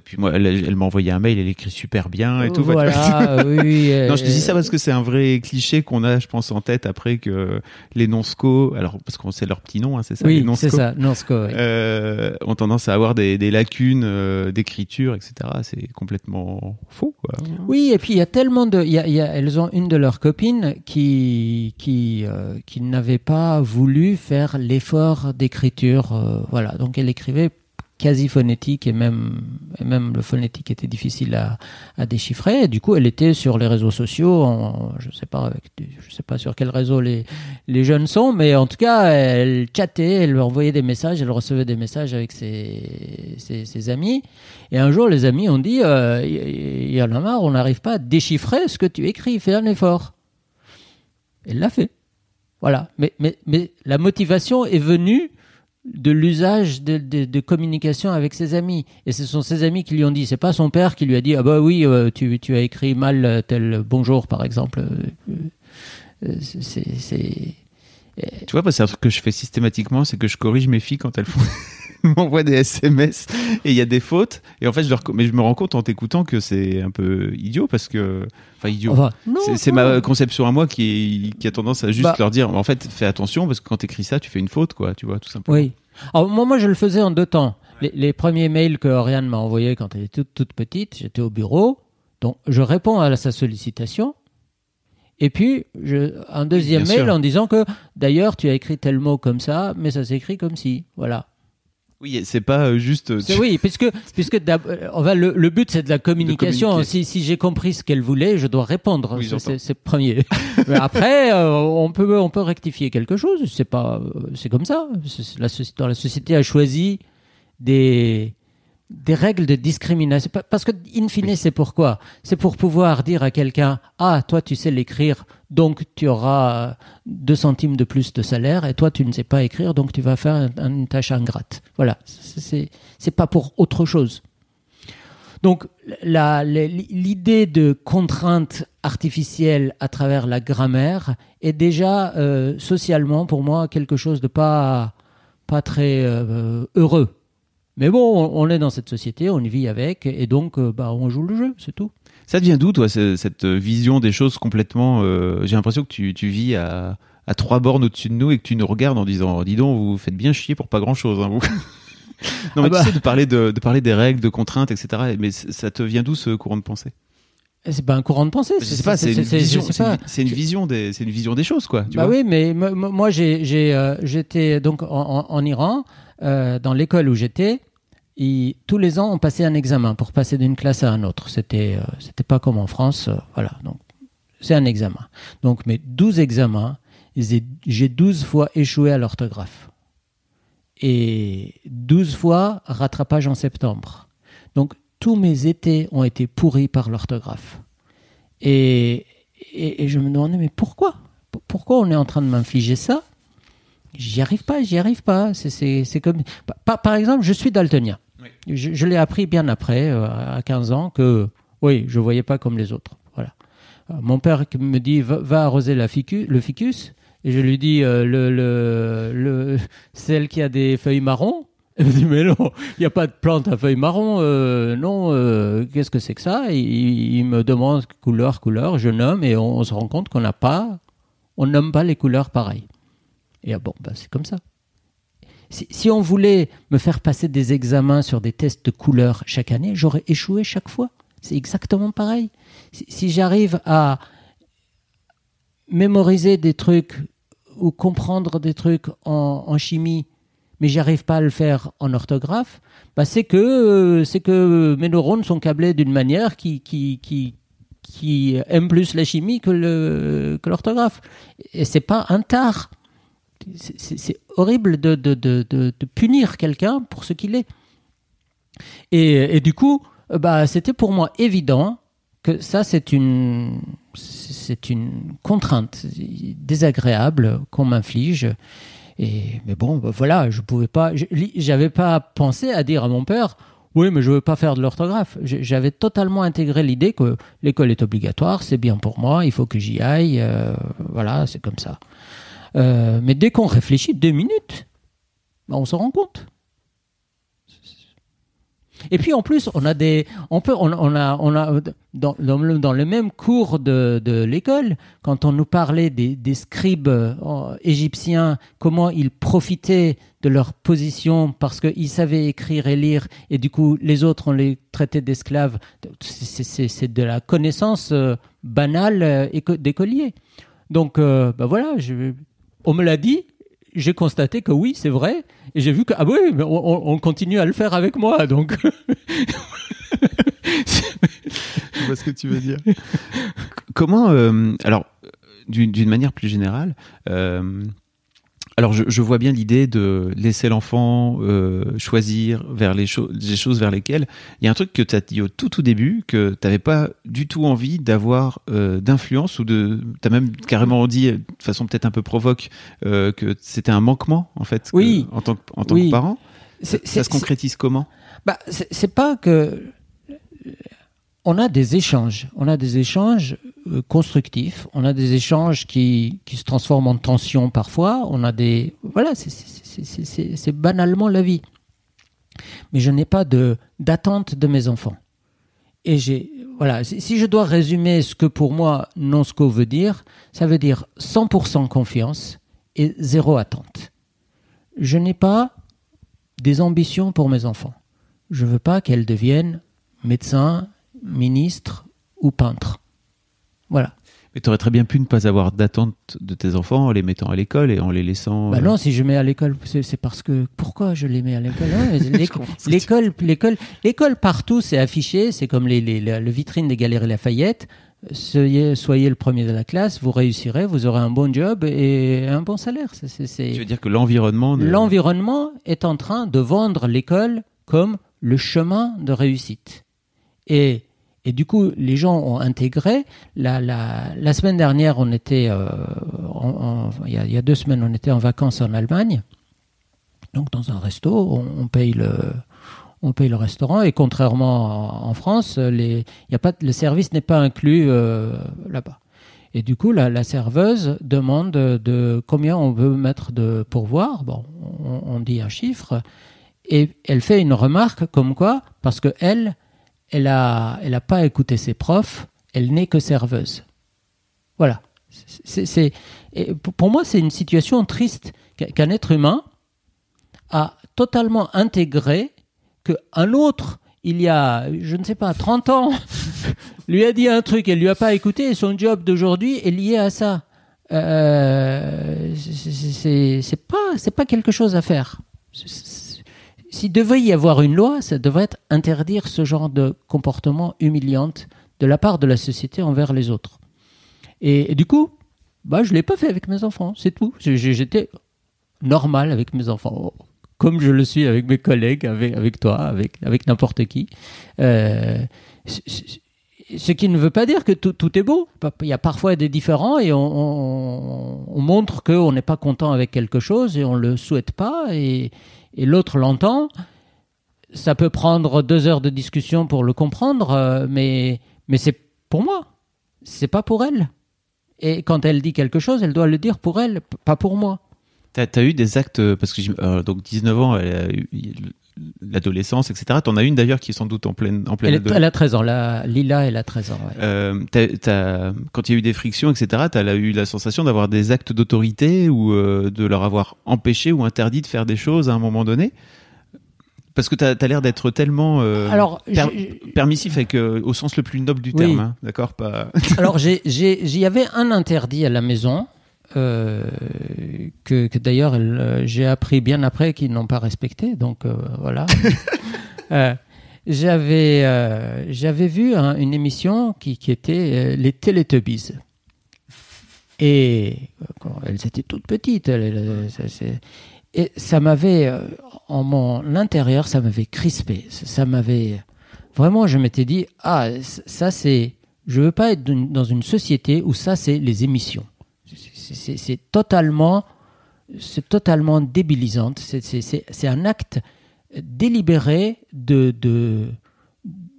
S1: puis moi elle, elle m'a envoyé un mail elle écrit super bien et tout
S2: Voilà, oui.
S1: Non, je te dis
S2: euh,
S1: ça parce que c'est un vrai cliché qu'on a, je pense, en tête après que les nonsco, alors parce qu'on sait leur petit nom, hein, c'est ça, les
S2: Oui,
S1: nonsco,
S2: c'est ça, Nonsco. oui.
S1: euh, ont tendance à avoir des, des lacunes euh, d'écriture, etc. C'est complètement faux, quoi.
S2: Oui, et puis il y a tellement de. Y a, y a- elles ont une de leurs copines qui, qui, euh, qui n'avait pas voulu faire l'effort d'écriture. euh, voilà, donc elle écrivait quasi phonétique et même, et même le phonétique était difficile à, à déchiffrer. Du coup, elle était sur les réseaux sociaux, je sais sais pas sur quel réseau les, les jeunes sont, mais en tout cas, elle chattait, elle envoyait des messages, elle recevait des messages avec ses, ses, amis. Et un jour, les amis ont dit, euh, il y en a marre, on n'arrive pas à déchiffrer ce que tu écris, fais un effort. Elle l'a fait. Voilà. Mais, mais, mais la motivation est venue de l'usage de, de, communication avec ses amis. Et ce sont ses amis qui lui ont dit. C'est pas son père qui lui a dit ah bah oui euh, tu, tu as écrit mal tel bonjour par exemple. Euh, c'est
S1: tu vois, c'est un que je fais systématiquement, c'est que je corrige mes filles quand elles font m'envoient des SMS et il y a des fautes. Et en fait, je leur... mais je me rends compte en t'écoutant que c'est un peu idiot parce que, enfin idiot. Enfin, c'est ma conception à moi qui, qui a tendance à juste bah... leur dire, en fait, fais attention parce que quand t'écris ça, tu fais une faute, quoi. Tu vois, tout simplement.
S2: Oui. Alors moi, moi, je le faisais en deux temps. Les, les premiers mails que Oriane m'a envoyés quand elle était toute, toute petite, j'étais au bureau. Donc, je réponds à sa sollicitation. Et puis, je, un deuxième Bien mail sûr. en disant que, d'ailleurs, tu as écrit tel mot comme ça, mais ça s'écrit comme si. Voilà.
S1: Oui, c'est pas juste.
S2: Oui, puisque puisque va, le, le, but c'est de la communication. De si si j'ai compris ce qu'elle voulait, je dois répondre. Oui, c'est premier. Mais après, euh, on peut on peut rectifier quelque chose. C'est pas c'est comme ça. La, dans la société a choisi des des règles de discrimination. Parce que, in fine, oui. c'est pourquoi C'est pour pouvoir dire à quelqu'un Ah, toi, tu sais l'écrire, donc tu auras deux centimes de plus de salaire, et toi, tu ne sais pas écrire, donc tu vas faire une tâche ingrate. Voilà. C'est pas pour autre chose. Donc, l'idée de contrainte artificielle à travers la grammaire est déjà euh, socialement, pour moi, quelque chose de pas, pas très euh, heureux. Mais bon, on est dans cette société, on y vit avec, et donc euh, bah, on joue le jeu, c'est tout.
S1: Ça devient d'où, toi, cette vision des choses complètement... Euh, J'ai l'impression que tu, tu vis à, à trois bornes au-dessus de nous et que tu nous regardes en disant, dis donc, vous faites bien chier pour pas grand-chose, hein, vous. non, mais ah bah. tu sais, de parler, de, de parler des règles, de contraintes, etc. Mais ça te vient d'où ce courant de pensée?
S2: C'est pas un courant de pensée.
S1: C'est pas, c'est une vision. C'est une vision des, c'est une vision des choses, quoi.
S2: Tu bah
S1: vois
S2: oui, mais moi, j'ai, euh, j'étais donc en, Iran, euh, dans l'école où j'étais. Et tous les ans, on passait un examen pour passer d'une classe à une autre. C'était, euh, c'était pas comme en France, euh, voilà. Donc, c'est un examen. Donc, mes 12 examens, j'ai 12 fois échoué à l'orthographe. Et 12 fois rattrapage en septembre. Donc, tous mes étés ont été pourris par l'orthographe. Et, et, et, je me demandais, mais pourquoi? Pourquoi on est en train de m'infliger ça? J'y arrive pas, j'y arrive pas. C'est comme. Par, par, exemple, je suis daltonien. Oui. Je, je l'ai appris bien après, euh, à 15 ans, que oui, je voyais pas comme les autres. Voilà. Euh, mon père me dit va, va arroser la ficus, le ficus. Et je lui dis euh, le, le, le, celle qui a des feuilles marron. Elle me dit mais non, il n'y a pas de plante à feuilles marron. Euh, non, euh, qu'est-ce que c'est que ça? Il, me demande couleur, couleur. Je nomme et on, se rend compte qu'on n'a pas, on nomme pas les couleurs pareilles. Et ah bon, bah, c'est comme ça. Si, on voulait me faire passer des examens sur des tests de couleurs chaque année, j'aurais échoué chaque fois. C'est exactement pareil. Si, j'arrive à mémoriser des trucs ou comprendre des trucs en chimie, mais j'arrive pas à le faire en orthographe, bah c'est que euh, c'est que mes neurones sont câblés d'une manière qui qui aime plus la chimie que le que l'orthographe. Et c'est pas un tard c'est horrible de, de, de, de punir quelqu'un pour ce qu'il est. Et, et, du coup, bah, c'était pour moi évident que ça, c'est une, c'est une contrainte désagréable qu'on m'inflige. Et, mais bon, bah, voilà, je pouvais pas, j'avais pas pensé à dire à mon père, oui, mais je veux pas faire de l'orthographe. J'avais totalement intégré l'idée que l'école est obligatoire, c'est bien pour moi, il faut que j'y aille, euh, voilà, c'est comme ça. Euh, mais dès qu'on réfléchit deux minutes, ben on se rend compte. Et puis en plus, on a des, on peut, on, a, on a dans, le, même cours de, l'école, quand on nous parlait des, scribes euh, égyptiens, comment ils profitaient de leur position parce qu'ils savaient écrire et lire, et du coup les autres on les traitait d'esclaves. C'est de la connaissance euh, banale euh, d'écolier. Donc, euh, ben voilà, on me l'a dit, j'ai constaté que oui, c'est vrai. Et j'ai vu que, ah oui, mais on, on continue à le faire avec moi. Donc.
S1: Je vois ce que tu veux dire. Comment, euh, alors, d'une manière plus générale, euh, alors je, vois bien l'idée de laisser l'enfant euh, choisir vers les, les, choses vers lesquelles il y a un truc que tu as dit au tout tout début que tu n'avais pas du tout envie d'avoir d'influence ou de tu as même carrément dit de façon peut-être un peu provoque que c'était un manquement en fait
S2: oui.
S1: en tant, en tant que parent. Ça, ça se concrétise comment?
S2: Bah, c'est pas que on a des échanges, on a des échanges euh, constructifs, on a des échanges qui, qui, se transforment en tension parfois, on a des... Voilà, c'est banalement la vie. Mais je n'ai pas de d'attente de mes enfants. Et j'ai... Voilà, si je dois résumer ce que pour moi non-sco veut dire, ça veut dire 100% confiance et zéro attente. Je n'ai pas des ambitions pour mes enfants. Je veux pas qu'elles deviennent médecins, ministre ou peintre. Voilà.
S1: Mais tu aurais très bien pu ne pas avoir d'attente de tes enfants en les mettant à l'école et en les laissant.
S2: Bah euh, non, si je mets à l'école, c'est parce que pourquoi je les mets à l'école L'école, l'école, l'école partout, c'est affiché. C'est comme les, les, le vitrine des Galeries Lafayette. Soyez, soyez le premier de la classe, vous réussirez, vous aurez un bon job et un bon salaire.
S1: C'est, Tu veux dire que l'environnement.
S2: L'environnement est en train de vendre l'école comme le chemin de réussite. Et et du coup, les gens ont intégré. La, la, la semaine dernière, on était, euh, il, y a, deux semaines, on était en vacances en Allemagne. Donc dans un resto, on, paye le, on paye le restaurant. Et contrairement en, France, les, y a pas, le service n'est pas inclus euh, là-bas. Et du coup, la, la, serveuse demande de combien on veut mettre de pourboire. Bon, on, on dit un chiffre. Et elle fait une remarque comme quoi, parce que elle, elle n'a elle a pas écouté ses profs, elle n'est que serveuse. Voilà. C'est, pour moi, c'est une situation triste qu'un être humain a totalement intégré qu'un autre, il y a, je ne sais pas, 30 ans, lui a dit un truc, elle lui a pas écouté, et son job d'aujourd'hui est lié à ça. Euh, c'est pas, c'est pas quelque chose à faire. S'il devait y avoir une loi, ça devrait être interdire ce genre de comportement humiliant de la part de la société envers les autres. Et, du coup, bah, je ne l'ai pas fait avec mes enfants, c'est tout. J'étais normal avec mes enfants, comme je le suis avec mes collègues, avec, toi, avec, avec n'importe qui. Euh, ce qui ne veut pas dire que tout, tout, est beau. Il y a parfois des différends et on, on, on montre qu'on n'est pas content avec quelque chose et on ne le souhaite pas. Et, et l'autre l'entend, ça peut prendre deux heures de discussion pour le comprendre, euh, mais, mais c'est pour moi, c'est pas pour elle. Et quand elle dit quelque chose, elle doit le dire pour elle, pas pour moi.
S1: Tu as, eu des actes, euh, parce que euh, donc 19 ans, elle a eu l'adolescence, etc. Tu en as une d'ailleurs qui est sans doute en pleine, en pleine
S2: elle, elle a 13 ans, la, Lila, elle a 13 ans.
S1: quand il y a eu des frictions, etc., tu as eu la sensation d'avoir des actes d'autorité ou de leur avoir empêché ou interdit de faire des choses à un moment donné? Parce que tu as, l'air d'être tellement euh, Alors, permissif avec, euh, au sens le plus noble du terme, hein, d'accord? Pas...
S2: Alors, j'y avais un interdit à la maison, euh, que, que d'ailleurs j'ai appris bien après qu'ils n'ont pas respecté, donc voilà. j'avais j'avais vu une émission qui, qui était les Teletubbies. Et elles étaient toutes petites. Elles, et ça m'avait, euh, en mon intérieur, ça m'avait crispé. Ça m'avait. Vraiment, je m'étais dit, ah, ça c'est. Je veux pas être dans une société où ça c'est les émissions. C'est totalement. Totalement débilisant. C'est un acte délibéré de.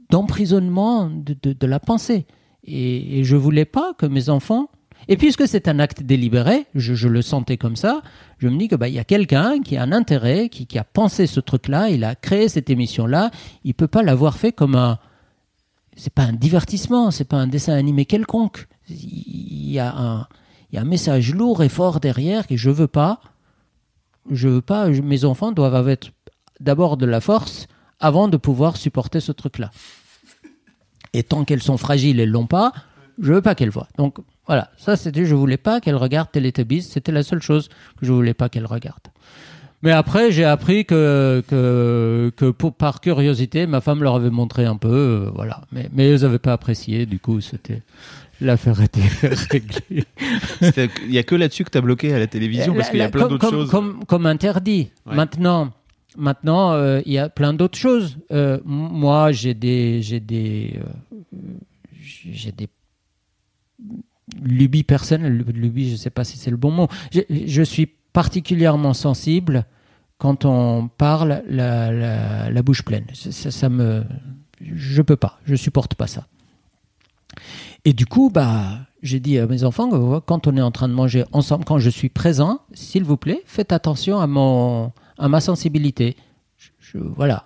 S2: d'emprisonnement de, de, de, la pensée. Et, je voulais pas que mes enfants et puisque c'est un acte délibéré, je, le sentais comme ça, je me dis que bah y a quelqu'un qui a un intérêt, qui, qui a pensé ce truc-là, il a créé cette émission-là, il peut pas l'avoir fait comme un c'est pas un divertissement, c'est pas un dessin animé quelconque. Il y a un il y a un message lourd et fort derrière que je veux pas je veux pas mes enfants doivent avoir d'abord de la force avant de pouvoir supporter ce truc-là. Et tant qu'elles sont fragiles, elles l'ont pas, je veux pas qu'elle voit. Donc voilà, ça c'était, je voulais pas qu'elle regarde Teletubbies. C'était la seule chose que je voulais pas qu'elle regarde. Mais après, j'ai appris que, que, que par curiosité, ma femme leur avait montré un peu, euh, voilà. Mais, mais elles n'avaient pas apprécié, du coup, c'était. L'affaire était réglée.
S1: Il y a que là-dessus que tu as bloqué à la télévision parce qu'il y a plein d'autres choses.
S2: Comme, comme interdit.
S1: Ouais.
S2: Maintenant, maintenant, euh, il y a plein d'autres choses. Euh, moi, j'ai des, j'ai des, euh, j'ai des lubies personnelles. Lubies, je ne sais pas si c'est le bon mot. Je, je suis particulièrement sensible quand on parle la, la, la bouche pleine. Ça, ça- ça me, je peux pas. Je supporte pas ça. Et du coup, bah, j'ai dit à mes enfants, que, quand on est en train de manger ensemble, quand je suis présent, s'il vous plaît, faites attention à, mon, à ma sensibilité. Voilà.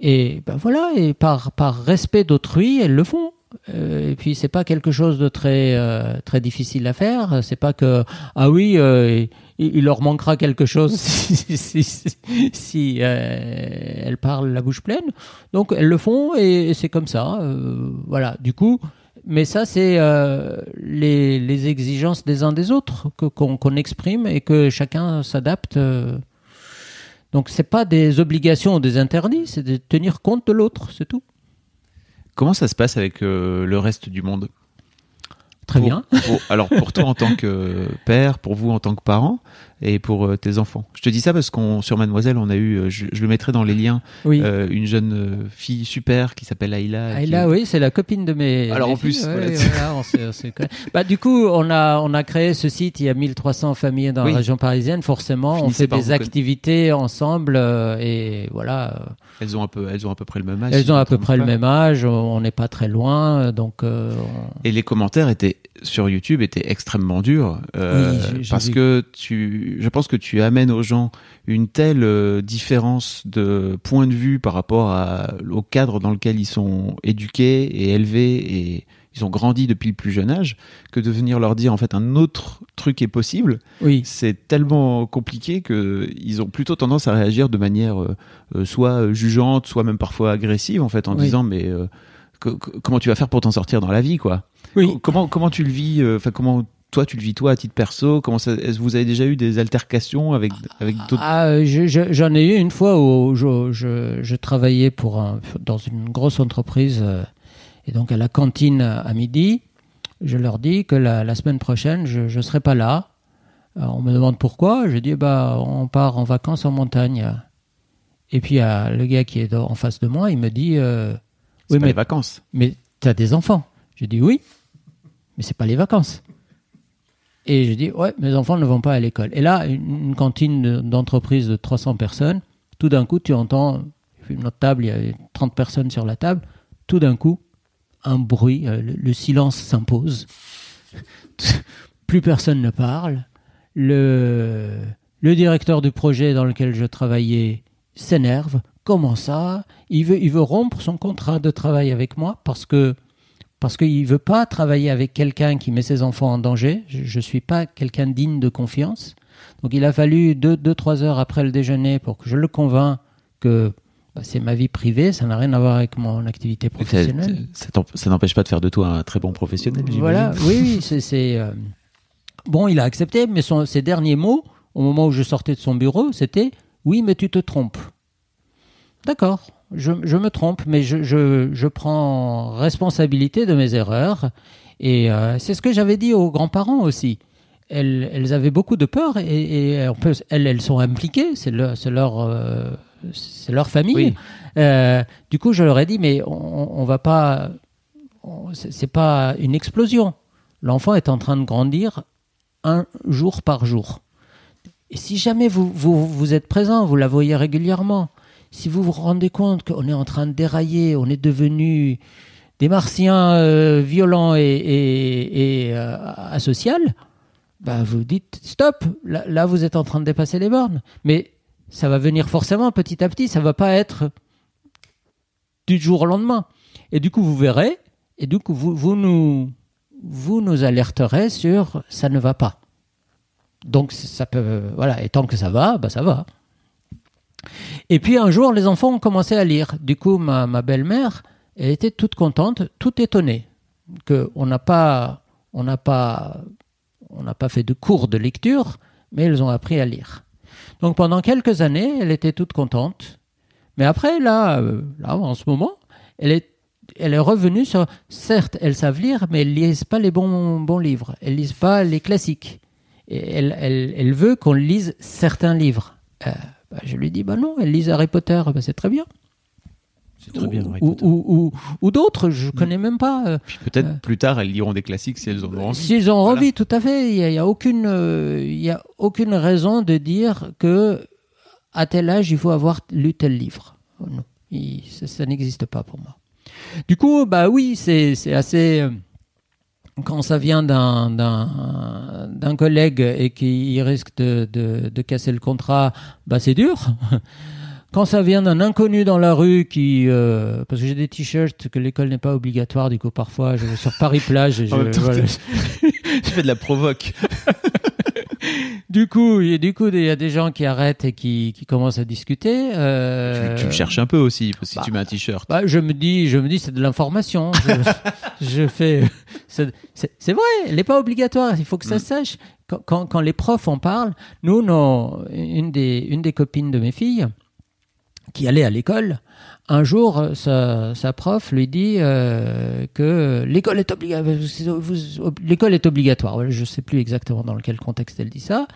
S2: Et ben voilà, et par, par respect d'autrui, elles le font. Euh, et puis c'est pas quelque chose de très euh, très difficile à faire. C'est pas que ah oui, euh, il, leur manquera quelque chose si, si, si- euh, elles parlent la bouche pleine. Donc elles le font et, c'est comme ça. euh, voilà. Du coup, mais ça c'est euh, les, les exigences des uns des autres que qu'on qu'on exprime et que chacun s'adapte. euh. Donc c'est pas des obligations ou des interdits, c'est de tenir compte de l'autre, c'est tout.
S1: Comment ça se passe avec euh, le reste du monde?
S2: Très
S1: Pour-
S2: bien.
S1: pour- alors pour toi en tant que père, pour vous en tant que parent et pour euh, tes enfants. Je te dis ça parce qu'on sur Mademoiselle, on a eu, euh, je, je le mettrai dans les liens,
S2: Oui.
S1: euh, une jeune fille super qui s'appelle Ayla. Qui-
S2: là, oui, c'est la copine de mes.
S1: Alors,
S2: mes
S1: en plus,
S2: filles, ouais,
S1: voilà.
S2: on on bah, du coup, on a, on a créé ce site. Il y a 1300 familles dans
S1: Oui.
S2: la région parisienne. Forcément, on fait des activités ensemble euh, et voilà.
S1: Elles ont un peu, elles ont à peu près le même âge.
S2: Elles
S1: si
S2: ont à peu près le même âge. On n'est pas très loin, donc. euh, on-
S1: Et les commentaires étaient sur YouTube étaient extrêmement durs
S2: Oui,
S1: parce que tu, je pense que tu amènes aux gens une telle euh, différence de point de vue par rapport à, au cadre dans lequel ils sont éduqués et élevés et ils ont grandi depuis le plus jeune âge que de venir leur dire en fait un autre truc est possible,
S2: Oui.
S1: c'est tellement compliqué que ils ont plutôt tendance à réagir de manière euh, euh, soit jugeante, soit même parfois agressive en fait en
S2: Oui.
S1: disant mais co- co- comment tu vas faire pour t'en sortir dans la vie quoi?
S2: Oui.
S1: Co- Comment, comment tu le vis Enfin, comment toi tu le vis toi à titre perso Comment ça, est-ce que vous avez déjà eu des altercations avec avec d'autres?
S2: Ah, euh, je- je- j'en ai eu une fois où je, travaillais pour un, dans une grosse entreprise euh, et donc à la cantine à midi, je leur dis que la, la semaine prochaine je ne serai pas là. Alors, on me demande pourquoi. Je dis bah on part en vacances en montagne. Et puis euh, le gars qui est en face de moi, il me dit euh,
S1: C'est
S2: oui
S1: pas
S2: mais
S1: les vacances.
S2: mais tu as des enfants. Je dis oui, mais c'est pas les vacances. Et je dis ouais, mes enfants ne vont pas à l'école. Et là, une, cantine de- d'entreprise de 300 personnes, tout d'un coup, tu entends notre table, il y a 30 personnes sur la table, tout d'un coup, un bruit, euh, le, le silence s'impose. Plus personne ne parle. Le, le directeur du projet dans lequel je travaillais s'énerve. Comment ça? Il veut, il veut rompre son contrat de travail avec moi parce que parce qu'il veut pas travailler avec quelqu'un qui met ses enfants en danger. Je, ne suis pas quelqu'un digne de confiance. Donc il a fallu deux, deux, trois heures après le déjeuner pour que je le convainc que bah, c'est ma vie privée, ça n'a rien à voir avec mon activité professionnelle.
S1: Ça, n'empêche pas de faire de toi un très bon professionnel. j'imagine.
S2: Voilà, oui, oui, c'est. c'est, euh, Bon, il a accepté, mais son, ses derniers mots, au moment où je sortais de son bureau, c'était Oui, mais tu te trompes. D'accord, je, je me trompe, mais je, je, je prends responsabilité de mes erreurs. Et euh, c'est ce que j'avais dit aux grands-parents aussi. Elles, elles avaient beaucoup de peur et, elles, elles sont impliquées, c'est leur, c'est leur, euh, leur famille.
S1: Oui.
S2: Euh, du coup, je leur ai dit, mais on, on va pas. C'est c'est pas une explosion. L'enfant est en train de grandir un jour par jour. Et si jamais vous, vous, vous êtes présent, vous la voyez régulièrement, si vous vous rendez compte qu'on est en train de dérailler, on est devenu des martiens euh, violents et, et, euh, bah vous dites stop, là, vous êtes en train de dépasser les bornes. Mais ça va venir forcément petit à petit, ça va pas être du jour au lendemain. Et du coup, vous verrez, et du coup, vous, vous, nous, vous nous alerterez sur ça ne va pas. Donc, ça peut. Voilà, et tant que ça va, bah ça va. Et puis un jour, les enfants ont commencé à lire. Du coup, ma, belle-mère, elle était toute contente, toute étonnée. que on n'a pas, on n'a pas, on n'a pas fait de cours de lecture, mais elles ont appris à lire. Donc pendant quelques années, elle était toute contente. Mais après, là, euh, là en ce moment, elle est, elle est revenue sur. Certes, elles savent lire, mais elles lisent pas les bons, bons livres. Elles lisent pas les classiques. Elle, elle, elle veut qu'on lise certains livres. Euh, bah, je lui dis, bah non, elle lise Harry Potter, bah, c'est très bien.
S1: C'est très bien.
S2: Ou,
S1: Harry
S2: ou,
S1: Potter.
S2: ou, ou- ou d'autres, je connais même pas. euh,
S1: Puis peut-être
S2: euh,
S1: plus tard, elles liront des classiques si elles en ont envie.
S2: S'ils ont
S1: Voilà.
S2: envie, tout à fait. Il n'y a, y a aucune, euh, y a aucune raison de dire que à tel âge, il faut avoir lu tel livre. Non, Il- ça, ça n'existe pas pour moi. Du coup, bah oui, c'est assez. Quand ça vient d'un d'un d'un collègue et qu'il risque de, de, de casser le contrat, bah c'est dur. Quand ça vient d'un inconnu dans la rue qui, euh, parce que j'ai des t-shirts que l'école n'est pas obligatoire, du coup parfois je vais sur Paris plage et je,
S1: temps,
S2: voilà.
S1: Tu fais de la provoque.
S2: Du coup, et du coup, il y a des gens qui arrêtent et qui, qui commencent à discuter. euh,
S1: Tu, tu me cherches un peu aussi, si
S2: bah,
S1: tu mets un t-shirt.
S2: bah, je me dis, je me dis, c'est de l'information. Je, je fais, c'est vrai, elle n'est pas obligatoire. Il faut que ça se sache. Quand, quand, quand les profs en parlent, nous, nos, une des, une des copines de mes filles qui allait à l'école, un jour, sa, sa prof lui dit euh, que l'école est obligatoire. Je ne sais plus exactement dans quel contexte elle dit ça.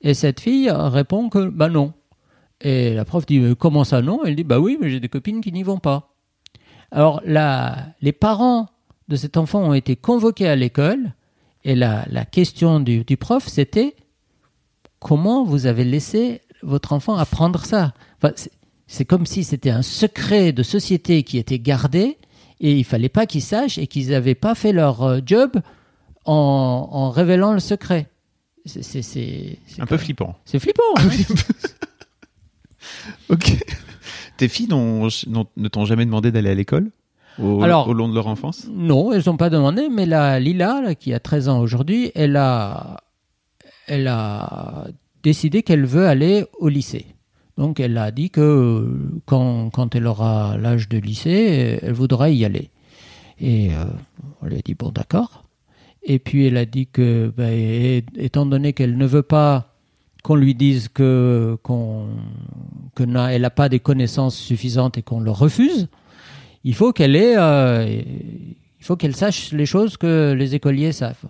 S2: Et cette fille répond que bah non. Et la prof dit Mais comment ça non? Elle dit bah oui, mais j'ai des copines qui n'y vont pas. Alors la, les parents de cet enfant ont été convoqués à l'école et la, question du, prof c'était comment vous avez laissé votre enfant apprendre ça? C'est- comme si c'était un secret de société qui était gardé et il fallait pas qu'ils sachent et qu'ils n'avaient pas fait leur euh, job en, en révélant le secret. C'est
S1: Un peu
S2: même-
S1: flippant.
S2: C'est flippant. hein.
S1: ok. Tes filles ne t'ont jamais demandé d'aller à l'école au,
S2: Alors-
S1: au long de leur enfance?
S2: Non, elles n'ont pas demandé, mais la Lila, là, qui a 13 ans aujourd'hui, elle a, elle a décidé qu'elle veut aller au lycée. Donc elle a dit que euh, quand, elle aura l'âge de lycée, elle voudra y aller. Et euh, on lui a dit, bon d'accord. Et puis elle a dit que, ben, étant donné qu'elle ne veut pas qu'on lui dise que qu'on que n'a pas des connaissances suffisantes et qu'on le refuse, il faut qu'elle ait, euh, il faut qu'elle sache les choses que les écoliers savent.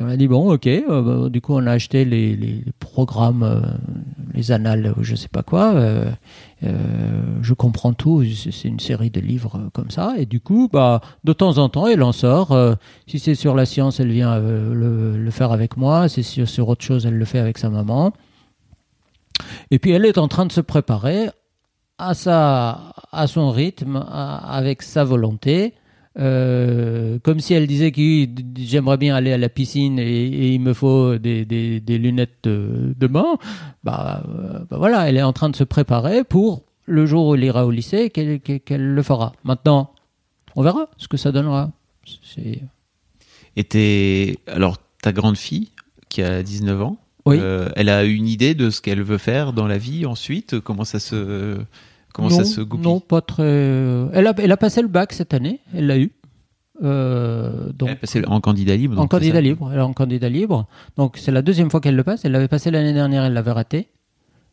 S2: On a dit bon, ok. euh, bah, du coup, on a acheté les, les- les programmes, euh, les annales, ou je sais pas quoi. euh, euh, je comprends tout. C'est une série de livres euh, comme ça. Et du coup, bah, de temps en temps, elle en sort. euh, si c'est sur la science, elle vient euh, le, le faire avec moi. Si c'est sur, autre chose, elle le fait avec sa maman. Et puis, elle est en train de se préparer à, sa, à son rythme, avec sa volonté. Euh, comme si elle disait que j'aimerais bien aller à la piscine et, et il me faut des, des- des lunettes de, de bain. Bah, euh, bah voilà, elle est en train de se préparer pour le jour où elle ira au lycée qu'elle qu'elle- qu'elle le fera. Maintenant, on verra ce que ça donnera.
S1: Et alors, ta grande fille, qui a 19 ans,
S2: Oui.
S1: euh, elle a une idée de ce qu'elle veut faire dans la vie ensuite? Comment ça se, comment ça
S2: non,
S1: se goupille
S2: non, pas très. Elle a, elle a passé le bac cette année, elle l'a eu. Euh, donc,
S1: Elle est passée en candidat libre.
S2: en
S1: donc
S2: candidat
S1: ça
S2: libre. Elle est en candidat libre. Donc c'est la deuxième fois qu'elle le passe. Elle l'avait passé l'année dernière, elle l'avait raté.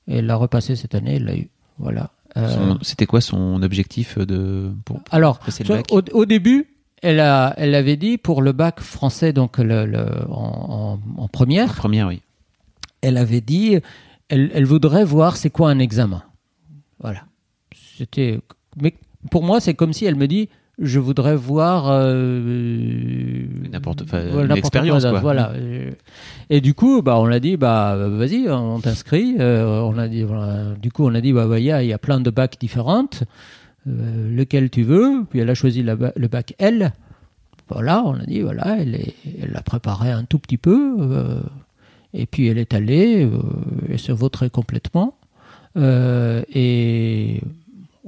S2: Et elle l'a repassé cette année, elle l'a eu. Voilà. Euh,
S1: C'était quoi son objectif de pour
S2: alors,
S1: passer le bac
S2: au, au début, elle, a, elle avait dit pour le bac français, donc le, le- en, en- en
S1: en
S2: première,
S1: première, oui.
S2: elle avait dit, elle, elle voudrait voir c'est quoi un examen. Voilà. C'était, mais pour moi, c'est comme si elle me dit, je voudrais voir euh,
S1: N'importe-
S2: voilà,
S1: l'expérience, quoi.
S2: Voilà. Euh, Et du coup, bah, on l'a dit, bah, vas-y, on t'inscrit. Euh, on a dit, voilà. Du coup, on a dit, bah, bah, il y a, il y a plein de bacs différentes. Euh, lequel tu veux Puis elle a choisi la le bac L. Voilà, on a dit, voilà, elle est- elle l'a préparé un tout petit peu. euh, et puis elle est allée, elle se vautrait complètement. Et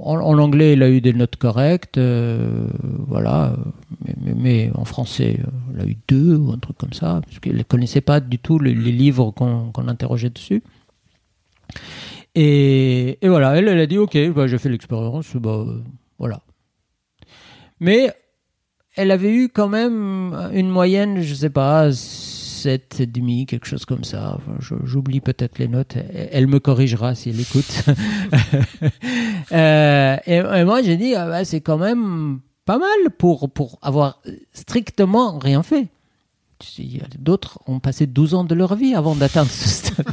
S2: en, anglais, elle a eu des notes correctes. euh, voilà. Mais, en français, elle a eu deux ou un truc comme ça. Parce qu'elle ne connaissait pas du tout les, livres qu'on interrogeait dessus. Et, voilà, elle, a dit Ok, bah, j'ai fait l'expérience. Bah, voilà. Mais elle avait eu quand même une moyenne, je sais pas, 7 et demi, quelque chose comme ça. J'oublie peut-être les notes. Elle me corrigera si elle écoute. euh, et, moi, j'ai dit, ah bah, c'est quand même pas mal pour, pour avoir strictement rien fait. D'autres ont passé 12 ans de leur vie avant d'atteindre ce stade.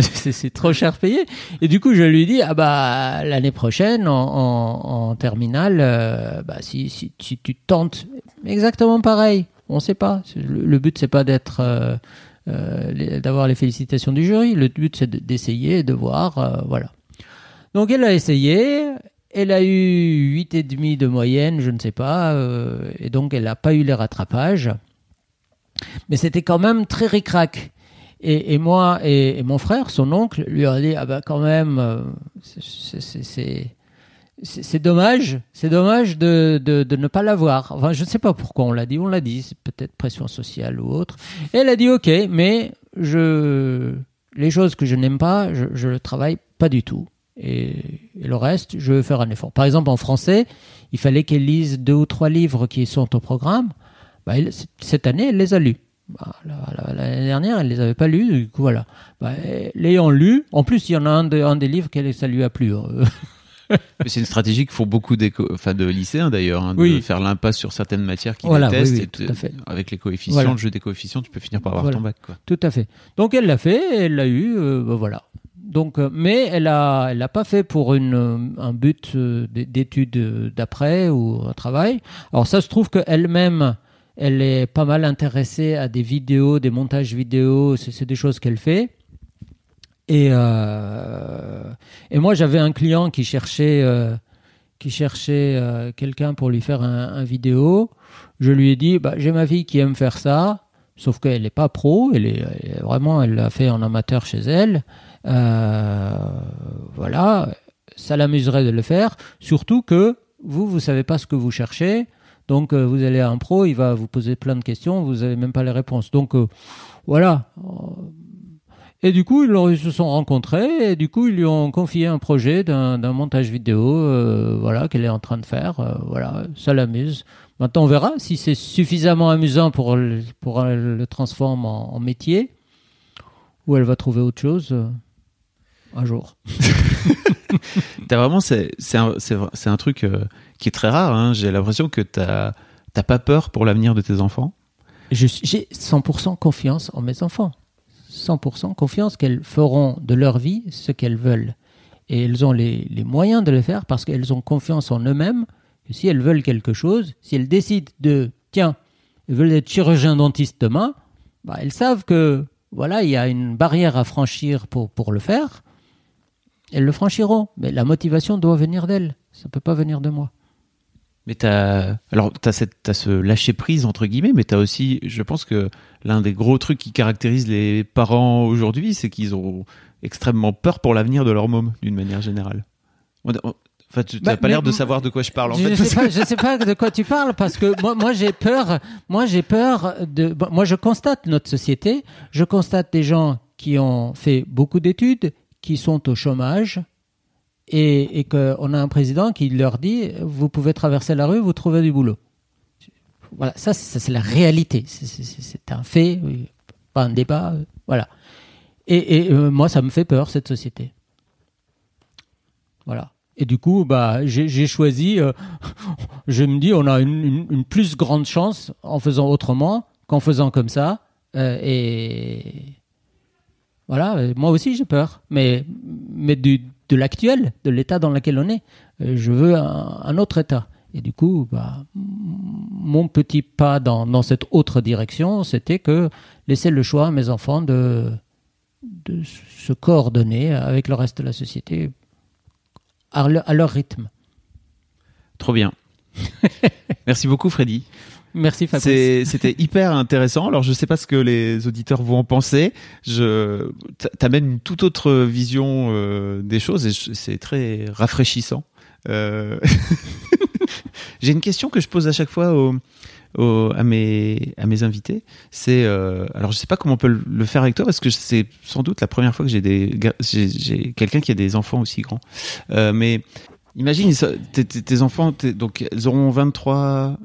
S2: c'est trop cher payé. Et du coup, je lui dis, ah bah, l'année prochaine, en, en, terminale, euh, bah, si, si, tu tentes exactement pareil, on sait pas. Le, but, c'est pas d'être, euh, euh, d'avoir les félicitations du jury. Le but, c'est d'essayer, de voir, euh, voilà. Donc, elle a essayé. Elle a eu 8,5 de moyenne, je ne sais pas, et donc elle n'a pas eu les rattrapages. Mais c'était quand même très ricrac. Et, et moi et, mon frère, son oncle, lui ont dit ah bah quand même, euh, c'est dommage, c'est dommage de, de, de, ne pas l'avoir. Enfin, je ne sais pas pourquoi on l'a dit, on l'a dit, c'est peut-être pression sociale ou autre. Et elle a dit ok, mais je les choses que je n'aime pas, je, je ne travaille pas du tout. Et, le reste, je vais faire un effort. Par exemple, en français, il fallait qu'elle lise deux ou trois livres qui sont au programme. Bah, cette année, elle les a lus. Bah, L'année dernière, elle les avait pas lus. Du coup, voilà. Bah, L'ayant lu, en plus, il y en a un, de, un des livres qu'elle ça lui a plu.
S1: c'est une stratégie que font beaucoup enfin de lycéens d'ailleurs, hein, de
S2: Oui.
S1: faire l'impasse sur certaines matières qu'ils
S2: Voilà,
S1: détestent.
S2: oui,
S1: et
S2: tout à fait.
S1: Avec les coefficients,
S2: Voilà.
S1: le jeu des coefficients, tu peux finir par avoir
S2: Voilà.
S1: ton bac. Quoi.
S2: Tout à fait. Donc elle l'a fait, elle l'a eu, euh, bah, voilà. Donc, euh, mais elle a, elle l'a pas fait pour une, euh, un but d'études d'après ou un travail. Alors ça se trouve qu'elle-même, elle est pas mal intéressée à des vidéos, des montages vidéo. C'est des choses qu'elle fait. Et, euh, et moi, j'avais un client qui cherchait, euh, qui cherchait euh, quelqu'un pour lui faire un, un vidéo. Je lui ai dit, bah, j'ai ma fille qui aime faire ça. Sauf qu'elle n'est pas pro, elle est, elle est vraiment, elle l'a fait en amateur chez elle. Euh, voilà, ça l'amuserait de le faire. Surtout que vous, vous savez pas ce que vous cherchez. Donc euh, vous allez à un pro, il va vous poser plein de questions, vous avez même pas les réponses. Donc euh, voilà. Et du coup, ils, se sont rencontrés et du coup, ils lui ont confié un projet d'un montage vidéo, euh, voilà, qu'elle est en train de faire. euh, voilà, ça l'amuse. Maintenant, on verra si c'est suffisamment amusant pour, le- pour le transformer en, en métier ou elle va trouver autre chose euh, un jour.
S1: T'as vraiment, c'est un, un truc qui est très rare. hein. J'ai l'impression que t'as t'as pas peur pour l'avenir de tes enfants.
S2: J'ai 100% confiance en mes enfants. 100% confiance qu'elles feront de leur vie ce qu'elles veulent. Et elles ont les, moyens de le faire parce qu'elles ont confiance en eux-mêmes. Si elles veulent quelque chose, si elles décident de, tiens, elles veulent être chirurgien dentiste demain, bah, elles savent que, voilà, il y a une barrière à franchir pour, pour le faire. Elles le franchiront. Mais la motivation doit venir d'elles. Ça peut pas venir de moi.
S1: Mais t'as alors t'as cette t'as ce lâcher prise entre guillemets, mais t'as aussi, je pense que l'un des gros trucs qui caractérise les parents aujourd'hui, c'est qu'ils ont extrêmement peur pour l'avenir de leur môme d'une manière générale. Enfin, tu
S2: Bah,
S1: n'as pas l'air de savoir de quoi je parle en
S2: je
S1: fait.
S2: sais pas, je sais pas de quoi tu parles parce que moi, moi j'ai peur. Moi j'ai peur de. bon, Moi je constate notre société. Je constate des gens qui ont fait beaucoup d'études, qui sont au chômage, et, qu'on a un président qui leur dit vous pouvez traverser la rue, vous trouvez du boulot. Voilà, ça, ça, c'est la réalité. C'est- un fait, pas un débat. euh, Voilà. Et, euh, moi, ça me fait peur cette société. Voilà. Et du coup, bah, j'ai choisi. euh, je me dis, on a une, plus grande chance en faisant autrement qu'en faisant comme ça. Et voilà, moi aussi j'ai peur, mais mais du, de l'actuel, de l'état dans lequel on est. Euh, je veux un, un autre état. Et du coup, bah, mon petit pas dans, dans cette autre direction, c'était que laisser le choix à mes enfants de de se coordonner avec le reste de la société à, le- à leur rythme.
S1: Trop bien. Merci beaucoup Freddy.
S2: Merci Fabrice.
S1: C'était hyper intéressant. Alors je sais pas ce que les auditeurs vont en penser. Je t'a- t'amènes une toute autre vision euh, des choses et c'est très rafraîchissant. Euh, J'ai une question que je pose à chaque fois à mes invités. C'est euh, alors je sais pas comment on peut le- faire avec toi parce que c'est sans doute la première fois que j'ai quelqu'un qui a des enfants aussi grands. Mais Imagine, ça- tes, enfants, donc elles auront 23.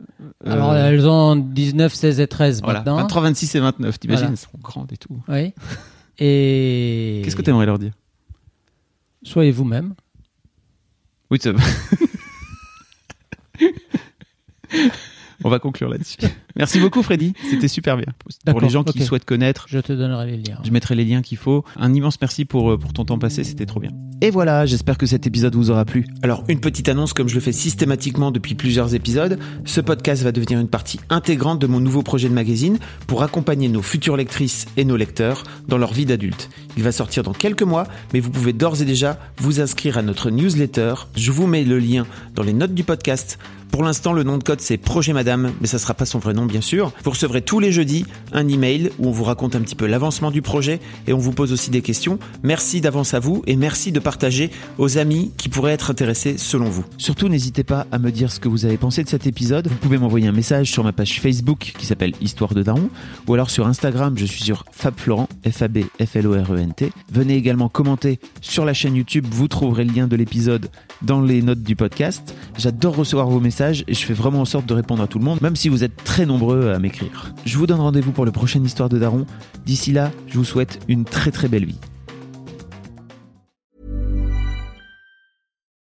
S1: euh,
S2: Alors, elles ont 19, 16 et 13
S1: voilà,
S2: maintenant.
S1: 23, 26 et 29. T'imagines,
S2: Voilà.
S1: elles seront grandes et tout.
S2: Oui. Et.
S1: Qu'est-ce que t'aimerais leur dire?
S2: Soyez vous-même.
S1: Oui, ça- On va conclure là-dessus. Merci beaucoup, Freddy. C'était super bien. Pour les gens qui souhaitent connaître,
S2: Je te donnerai les liens.
S1: je mettrai les liens qu'il faut. Un immense merci pour, euh, pour ton temps passé. C'était trop bien. Et voilà, j'espère que cet épisode vous aura plu. Alors, une petite annonce comme je le fais systématiquement depuis plusieurs épisodes. Ce podcast va devenir une partie intégrante de mon nouveau projet de magazine pour accompagner nos futures lectrices et nos lecteurs dans leur vie d'adulte. Il va sortir dans quelques mois, mais vous pouvez d'ores et déjà vous inscrire à notre newsletter. Je vous mets le lien dans les notes du podcast. Pour l'instant, le nom de code c'est Projet Madame, mais ça sera pas son vrai nom bien sûr. Vous recevrez tous les jeudis un email où on vous raconte un petit peu l'avancement du projet et on vous pose aussi des questions. Merci d'avance à vous et merci de partager aux amis qui pourraient être intéressés selon vous. Surtout, n'hésitez pas à me dire ce que vous avez pensé de cet épisode. Vous pouvez m'envoyer un message sur ma page Facebook qui s'appelle Histoire de Daron ou alors sur Instagram, je suis sur Fab Florent, F-A-B F-L-O-R-E-N-T. E Venez également commenter sur la chaîne YouTube, vous trouverez le lien de l'épisode dans les notes du podcast. J'adore recevoir vos messages et je fais vraiment en sorte de répondre à tout le monde, même si vous êtes très nombreux à m'écrire. Je vous donne rendez-vous pour le prochain Histoire de Daron. D'ici là, je vous souhaite une très très belle vie.